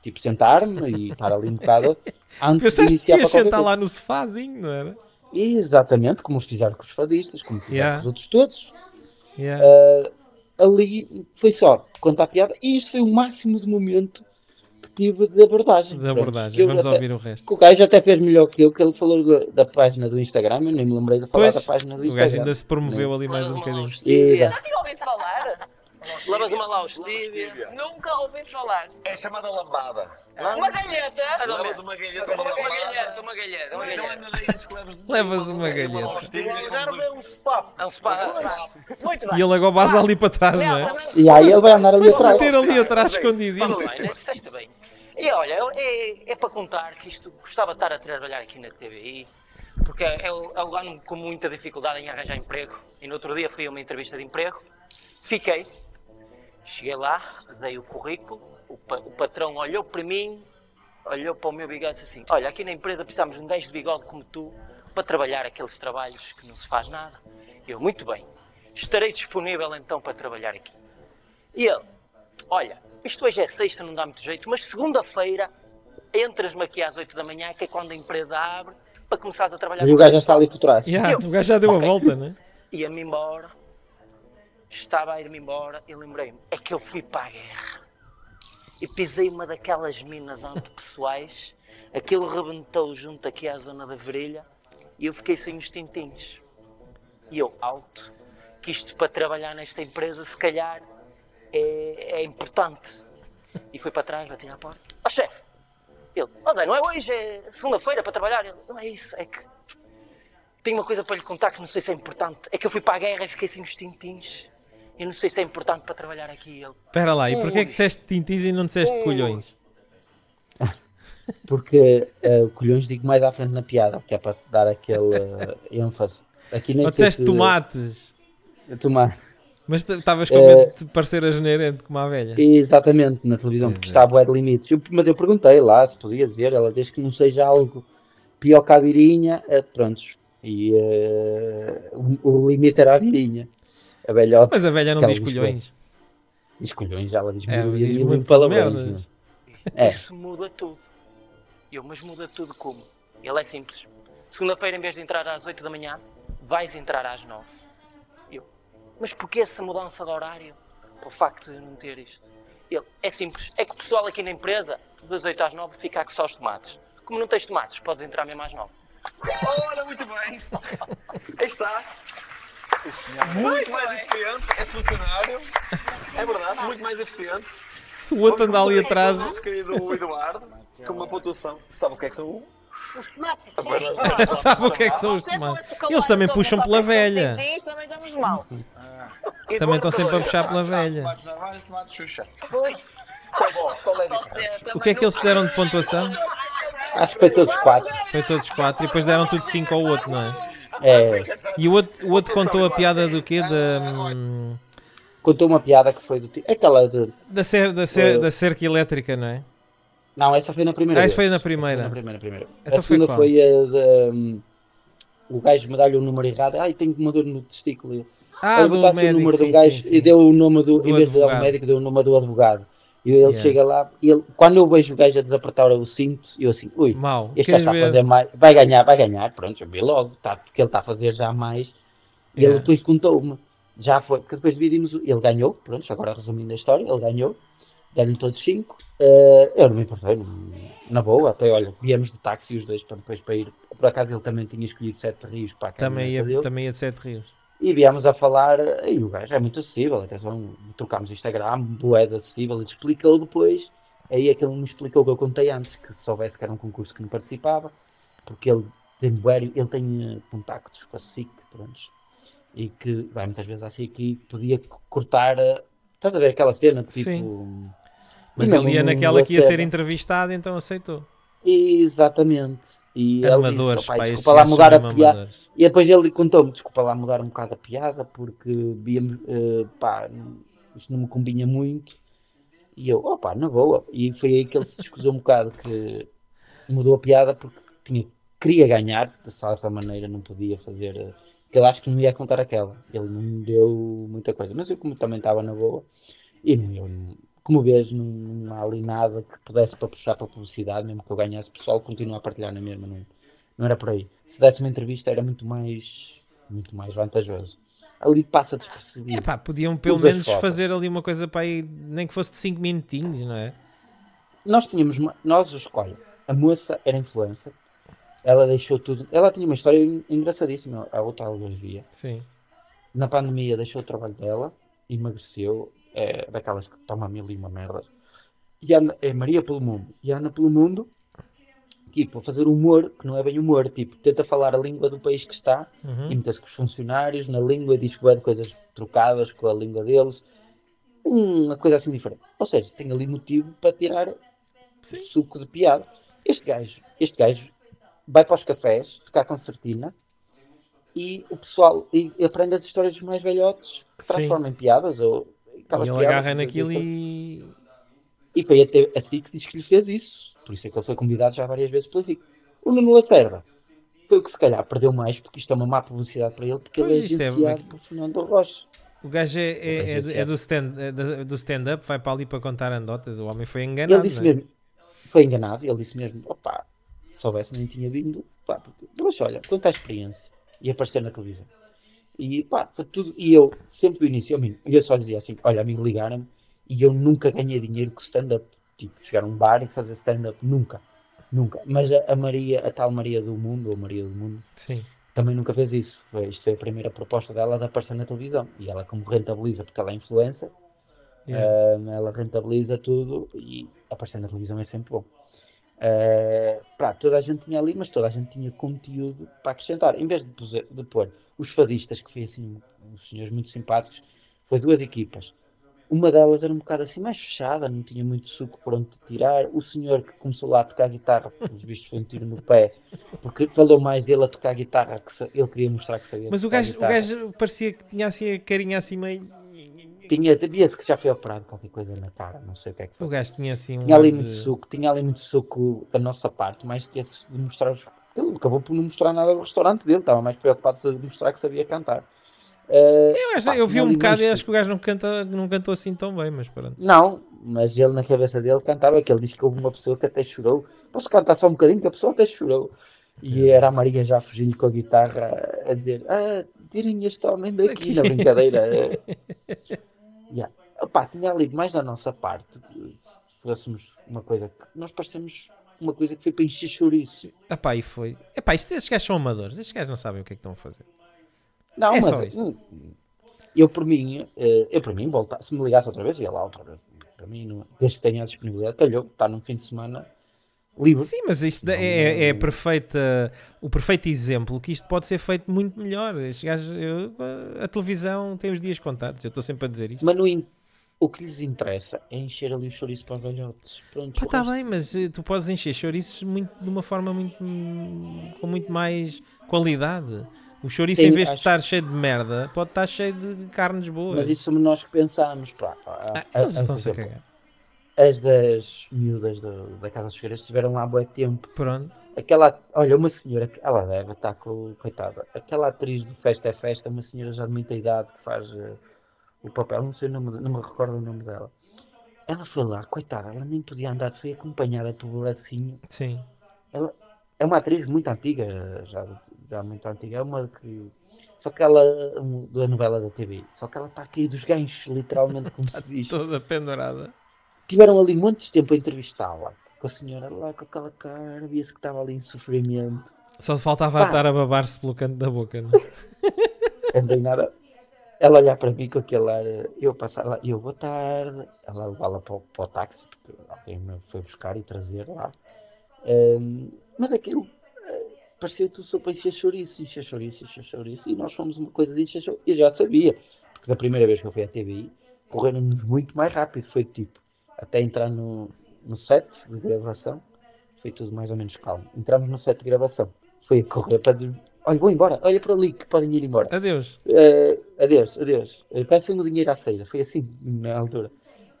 Tipo, sentar-me e estar ali um bocado antes de Pensaste que iniciar ia sentar lá no sofazinho, não era? Exatamente, como fizeram com os fadistas, como fizeram Yeah. com os outros todos. Yeah. Ali foi só contar a piada e isto foi o máximo de momento que tive de abordagem. de Pronto, abordagem. eu Vamos até- ouvir o resto. que o gajo até fez melhor que eu, que ele falou da- página do Instagram, eu nem me lembrei de falar Pois, da página do o Instagram. gajo ainda se promoveu ali mais um Levas uma bocadinho. Já tinha ouvido falar? Levas uma Laus Tíbia. Nunca ouvi falar. É chamada lambada. Uma galheta. Levas uma galheta, uma Uma galheta, uma galheta, uma Então galheta. que leves Levas uma uma galheta. comes um- um spap. É um spa. Muito E bem. ele agora vaza ali para trás, não é? E aí ele vai andar ali atrás. meter ali atrás escondidinho. né? Disseste bem. E olha, é, é para contar que isto gostava de estar a trabalhar aqui na TVI, porque é, o- é um ano com muita dificuldade em arranjar emprego. E no outro dia fui a uma entrevista de emprego, fiquei, cheguei lá, dei o currículo, o, pa- o patrão olhou para mim, olhou para o meu bigode e disse assim: Olha, aqui na empresa precisamos de um gajo de bigode como tu para trabalhar aqueles trabalhos que não se faz nada. Eu, muito bem, estarei disponível então para trabalhar aqui. E ele, olha, isto hoje é sexta, não dá muito jeito, mas segunda-feira entras-me aqui às 8 da manhã, que é quando a empresa abre, para começares a trabalhar E o gajo já está ali por trás. Yeah, Eu- o gajo já deu a Ok. volta, né? Ia-me embora, estava a ir-me embora e lembrei-me, é que eu fui para a guerra e pisei uma daquelas minas antipessoais, aquilo rebentou junto aqui à zona da virilha e eu fiquei sem os tintins. E eu, alto, que isto para trabalhar nesta empresa, se calhar, é, é importante. E fui para trás, bati na porta. Ó chefe! Ele, ó Zé, não é hoje, é segunda-feira para trabalhar. Ele, não é isso, é que tenho uma coisa para lhe contar que não sei se é importante. É que eu fui para a guerra e fiquei sem os tintins. Eu não sei se é importante para trabalhar aqui. Ele, Espera lá, e porquê é que disseste tintins e não disseste colhões? Porque eh, o colhões digo mais à frente na piada, que é para dar aquele eh, ênfase. Aqui nem Ou disseste se- tomates? Tomate. Mas estavas com Eh, medo de parecer a generente como a velha. Exatamente, na televisão, porque está a bué de limites. Eu- mas eu perguntei lá se podia dizer, ela diz que não seja algo pior que a virinha, eh, prontos. E eh, o, o limite era a virinha. A velhota. Mas a velha não diz colhões. Diz colhões, ela diz, É, mil diz mil muitas palavrões, meu. É. Isso muda tudo. Eu, mas muda tudo como? Ele é simples. Segunda-feira, em vez de entrar às 8 da manhã, vais entrar às 9. Eu, mas porquê essa mudança de horário? O facto de não ter isto. Ele, é simples, é que o pessoal aqui na empresa, das 8 às 9, fica aqui só os tomates. Como não tens tomates, podes entrar mesmo às 9. Olha, muito bem. Aí está. Muito mais eficiente, és funcionário. É verdade, muito mais eficiente. O outro anda ali atrás. O nosso querido Eduardo, com uma pontuação. Sabe o que é que são? Os tomates. Sabe o que é que são os tomates? Eles também puxam pela velha. também estamos mal. Também estão sempre a puxar pela velha. Qual é? O que é que eles deram de pontuação? Acho que foi todos quatro. Foi todos quatro e depois deram tudo cinco ao outro, não é? É, E o outro, o outro contou a piada do quê? Da, hum, contou uma piada que foi do tipo. Aquela de. da, cer, da, cer, da cerca elétrica, não é? Não, essa foi na primeira. Ah, essa foi na Essa primeira. na primeira, primeira. Então a foi segunda qual? foi, a de. hum, o gajo me dá-lhe o número errado. Ai, tenho uma dor no testículo. Ah, do botar aqui o número sim, do gajo sim, e sim. deu o nome do. Do em vez de dar advogado. o médico, deu o nome do advogado. E ele Yeah. chega lá, ele, quando eu vejo o gajo a desapertar o cinto, eu assim, ui, Mal. este já está a ver? fazer mais, vai ganhar, vai ganhar, pronto, eu vi logo, tá, porque ele está a fazer já mais. E Yeah. ele depois contou-me, já foi, porque depois dividimos, ele ganhou, pronto, agora resumindo a história, ele ganhou, deram todos cinco, eh, eu não me importei, não- na boa, até olha, viemos de táxi os dois para depois para ir, por acaso ele também tinha escolhido sete rios para a Também ia, dele. também ia de Sete Rios. E viemos a falar, e o gajo é muito acessível, até só um- trocámos Instagram, boeda acessível, ele explicou depois, aí é que ele me explicou o que eu contei antes, que se soubesse que era um concurso que não participava, porque ele tem ele tem eh, contactos com a SIC, pronto, e que vai muitas vezes à SIC e podia cortar, eh, estás a ver aquela cena, tipo... Sim. Mas ele ia naquela na que ia ser entrevistado, então aceitou. Exatamente. E ele disse, Amadores, "Opá, pá, estes desculpa lá mudar a piada, amadores. E depois ele contou-me, desculpa lá mudar um bocado a piada, porque eh, pá, isto não me combina muito. E eu, opa, na boa. E foi aí que ele se escusou um bocado, que mudou a piada porque tinha, queria ganhar, de certa maneira não podia fazer, eh, que ele acho que não ia contar aquela. Ele não me deu muita coisa, mas eu como também estava na boa, e não, eu, não- como vês, não, não há ali nada que pudesse para puxar para a publicidade, mesmo que eu ganhasse, o pessoal continua a partilhar na mesma, não, não era por aí. Se desse uma entrevista era muito mais, muito mais vantajoso. Ali passa despercebido. Epá, podiam pelo menos fotos. fazer ali uma coisa para aí, nem que fosse de 5 minutinhos, não é? Nós tínhamos, uma- nós escolhe, a moça era influencer, ela deixou tudo, ela tinha uma história en- engraçadíssima, a outra algarvia. Sim. Na pandemia deixou o trabalho dela, emagreceu, é daquelas que toma mil e uma merdas, e anda, é Maria pelo mundo, e anda pelo mundo, tipo, a fazer humor, que não é bem humor, tipo, tenta falar a língua do país que está, Uhum. e meter-se com os funcionários na língua, diz que vai de coisas trocadas com a língua deles, uma coisa assim diferente. Ou seja, tem ali motivo para tirar Sim. suco de piada. Este gajo, este gajo vai para os cafés tocar concertina e o pessoal e aprende as histórias dos mais velhotes que transformam em piadas ou E ele agarra naquilo e. e foi até a SIC que diz que lhe fez isso. Por isso é que ele foi convidado já várias vezes pela SIC. O Nuno Lacerda foi o que se calhar perdeu mais, porque isto é uma má publicidade para ele, porque ele Pois, é isto é- agenciado por Fernando Rocha. O gajo é, é, é, é é- do stand- é do stand-up, vai para ali para contar anedotas. O homem foi enganado. Ele disse é? mesmo, foi enganado, ele disse mesmo, opá, se soubesse nem tinha vindo, pá, porque, mas olha, quanto à experiência, e aparecer na televisão. E pá, foi tudo, e eu, sempre do início, eu, eu só dizia assim, olha, amigo, ligaram-me, e eu nunca ganhei dinheiro com stand-up, tipo, chegar a um bar e fazer stand-up, nunca, nunca. Mas a, a Maria, a tal Maria do Mundo, ou Maria do Mundo, Sim. também nunca fez isso. Foi, isto foi a primeira proposta dela de aparecer na televisão. E ela, como rentabiliza, porque ela é influencer, Yeah. ah, ela rentabiliza tudo e aparecer na televisão é sempre bom. Ah, pá, toda a gente tinha ali, mas toda a gente tinha conteúdo para acrescentar. Em vez de, de pôr os fadistas, que foi assim, uns senhores muito simpáticos, foi duas equipas. Uma delas era um bocado assim mais fechada, não tinha muito suco por onde tirar. O senhor que começou lá a tocar guitarra, pelos vistos foi um tiro no pé, porque falou mais dele a tocar guitarra, que ele queria mostrar que sabia Mas o gajo, o gajo parecia que tinha assim a carinha assim meio. Tinha, via-se que já foi operado qualquer coisa na cara, não sei o que é que foi. O gajo tinha assim um. Tinha ali ar muito de- suco, tinha ali muito suco da nossa parte, que esse de mostrar os... Ele acabou por não mostrar nada do restaurante dele, estava mais preocupado de mostrar que sabia cantar. Eh, Eu, acho- pá, eu vi um bocado e acho que o gajo não, canta, não cantou assim tão bem, mas pronto. Não, mas ele na cabeça dele cantava que ele diz que houve uma pessoa que até chorou. Posso cantar só um bocadinho que a pessoa até chorou. E era a Maria já fugindo com a guitarra a dizer: Ah, tirem este homem daqui na brincadeira. Yeah. opá, tinha ali mais da nossa parte, se fôssemos uma coisa que nós parecemos uma coisa que foi para encher chouriço. Epá, e foi. Epá, isto, estes gajos são amadores. Estes gajos não sabem o que é que estão a fazer. Não, É mas hum, eu por mim, eh, eu por mim, voltar, se me ligasse outra vez, ia lá outra vez. Para mim, não- desde que tenha a disponibilidade, calhou, está num fim de semana livre. Sim, mas isto é, é, é perfeita, o perfeito exemplo que isto pode ser feito muito melhor. Eu- a televisão tem os dias contados. Eu estou sempre a dizer isto. Mas no in- o que lhes interessa é encher ali o chouriço para os velhotes. Pronto, tá resto- bem, mas eh, tu podes encher chouriços muito, de uma forma muito com muito mais qualidade. O chouriço, Sim, em vez de acho- estar cheio de merda, pode estar cheio de carnes boas. Mas isso somos nós que pensamos. Pá, Ah, eles estão-se a cagar. As das miúdas do- da Casa dos Figueiredos estiveram lá há bué tempo. Pronto. Aquela, olha, uma senhora, ela deve estar com, coitada, aquela atriz do Festa é Festa, uma senhora já de muita idade que faz eh, o papel, não sei o nome, não me recordo o nome dela. Ela foi lá, coitada, ela nem podia andar, foi acompanhada pelo bracinho. Sim. Ela é uma atriz muito antiga, já, já muito antiga, é uma que. Só que ela, da novela da TV, só que ela está a cair dos ganchos, literalmente, como se diz. Toda pendurada. Tiveram ali muitos tempo a entrevistá-la, com a senhora lá, com aquela cara, via-se que estava ali em sofrimento. Só faltava Pá. estar a babar-se pelo canto da boca. Não? Andei nada. Ela olhar para mim com aquele ar, eu passar lá, eu boa tarde, ela levá-la para, para o táxi, porque alguém me foi buscar e trazer lá. Ahm, mas aquilo eh, parecia tudo só para encher chouriço, encher chouriço, encher chouriço, e nós fomos uma coisa de encher chouriço. Eu já sabia, porque da primeira vez que eu fui à TVI, correram-nos muito mais rápido, foi tipo, até entrar no, no set de gravação, foi tudo mais ou menos calmo. Entramos no set de gravação, foi a correr para. dizer, Olha, vou embora, olha para ali que podem ir embora. Adeus. Eh, adeus, adeus. Uh, Peçam-me o dinheiro à saída. Foi assim na altura.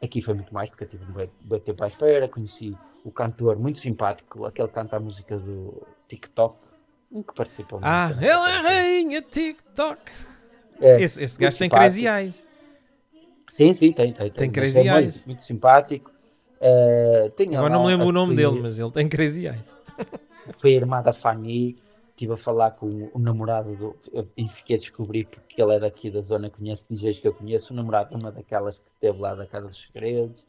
Aqui foi muito mais, porque eu tive um bem, bem tempo à espera. Conheci o cantor muito simpático, aquele que canta a música do TikTok, um que participou Ah, ela é a rainha TikTok. É, Esse, esse gajo tem crazy eyes. Sim, sim, tem. Tem, Tem crazy é muito, eyes. Muito simpático. Eh, tem Agora não me lembro o nome dele, mas ele tem crazy eyes. Foi a irmã da Fanny. Estive a falar com o namorado do. E fiquei a descobrir porque ele é daqui da zona, conhece DJs que eu conheço. O namorado de uma daquelas que esteve lá da Casa dos Segredos.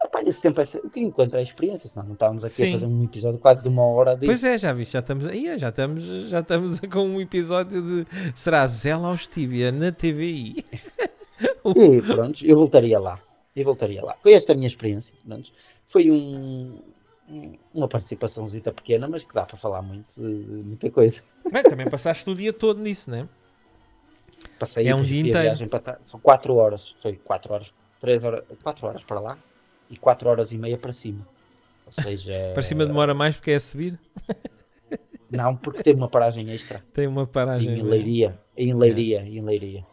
Apanha sempre essa. O que encontra é a experiência, senão não estávamos aqui Sim. a fazer um episódio quase de uma hora disso. Pois é, já viste, já estamos aí, já estamos, já estamos com um episódio de será Zela Austívia na TVI. E pronto, eu voltaria lá. Eu voltaria lá. Foi esta a minha experiência. Pronto. Foi um, um- uma participaçãozita pequena, mas que dá para falar muito muita coisa. Bem, também passaste o dia todo nisso, né? Passei É e um dia inteiro. viagem para. São 4 horas. Foi 4 horas, 3 horas, 4 horas para lá e 4 horas e meia para cima. Ou seja, Para cima demora mais porque é a subir. não, porque teve uma paragem extra Tem uma paragem em Leiria, em Leiria, em Leiria.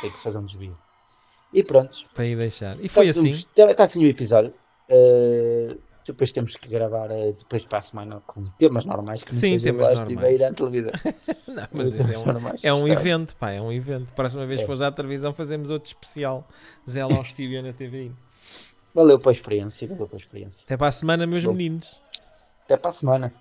Tem que se fazer um desvio. E pronto. para ir deixar. E foi assim. Está, está assim o episódio. Uh, depois temos que gravar uh, depois para a semana com temas normais que não Sim, temas lá normais. estiver à televisão. Não, mas isso é um, é um evento, pá, é um evento. Próxima vez É. que fores à televisão fazemos outro especial Zela Austívia na TVI. Valeu para a experiência, valeu para a experiência. Até para a semana, meus Bom. meninos. Até para a semana.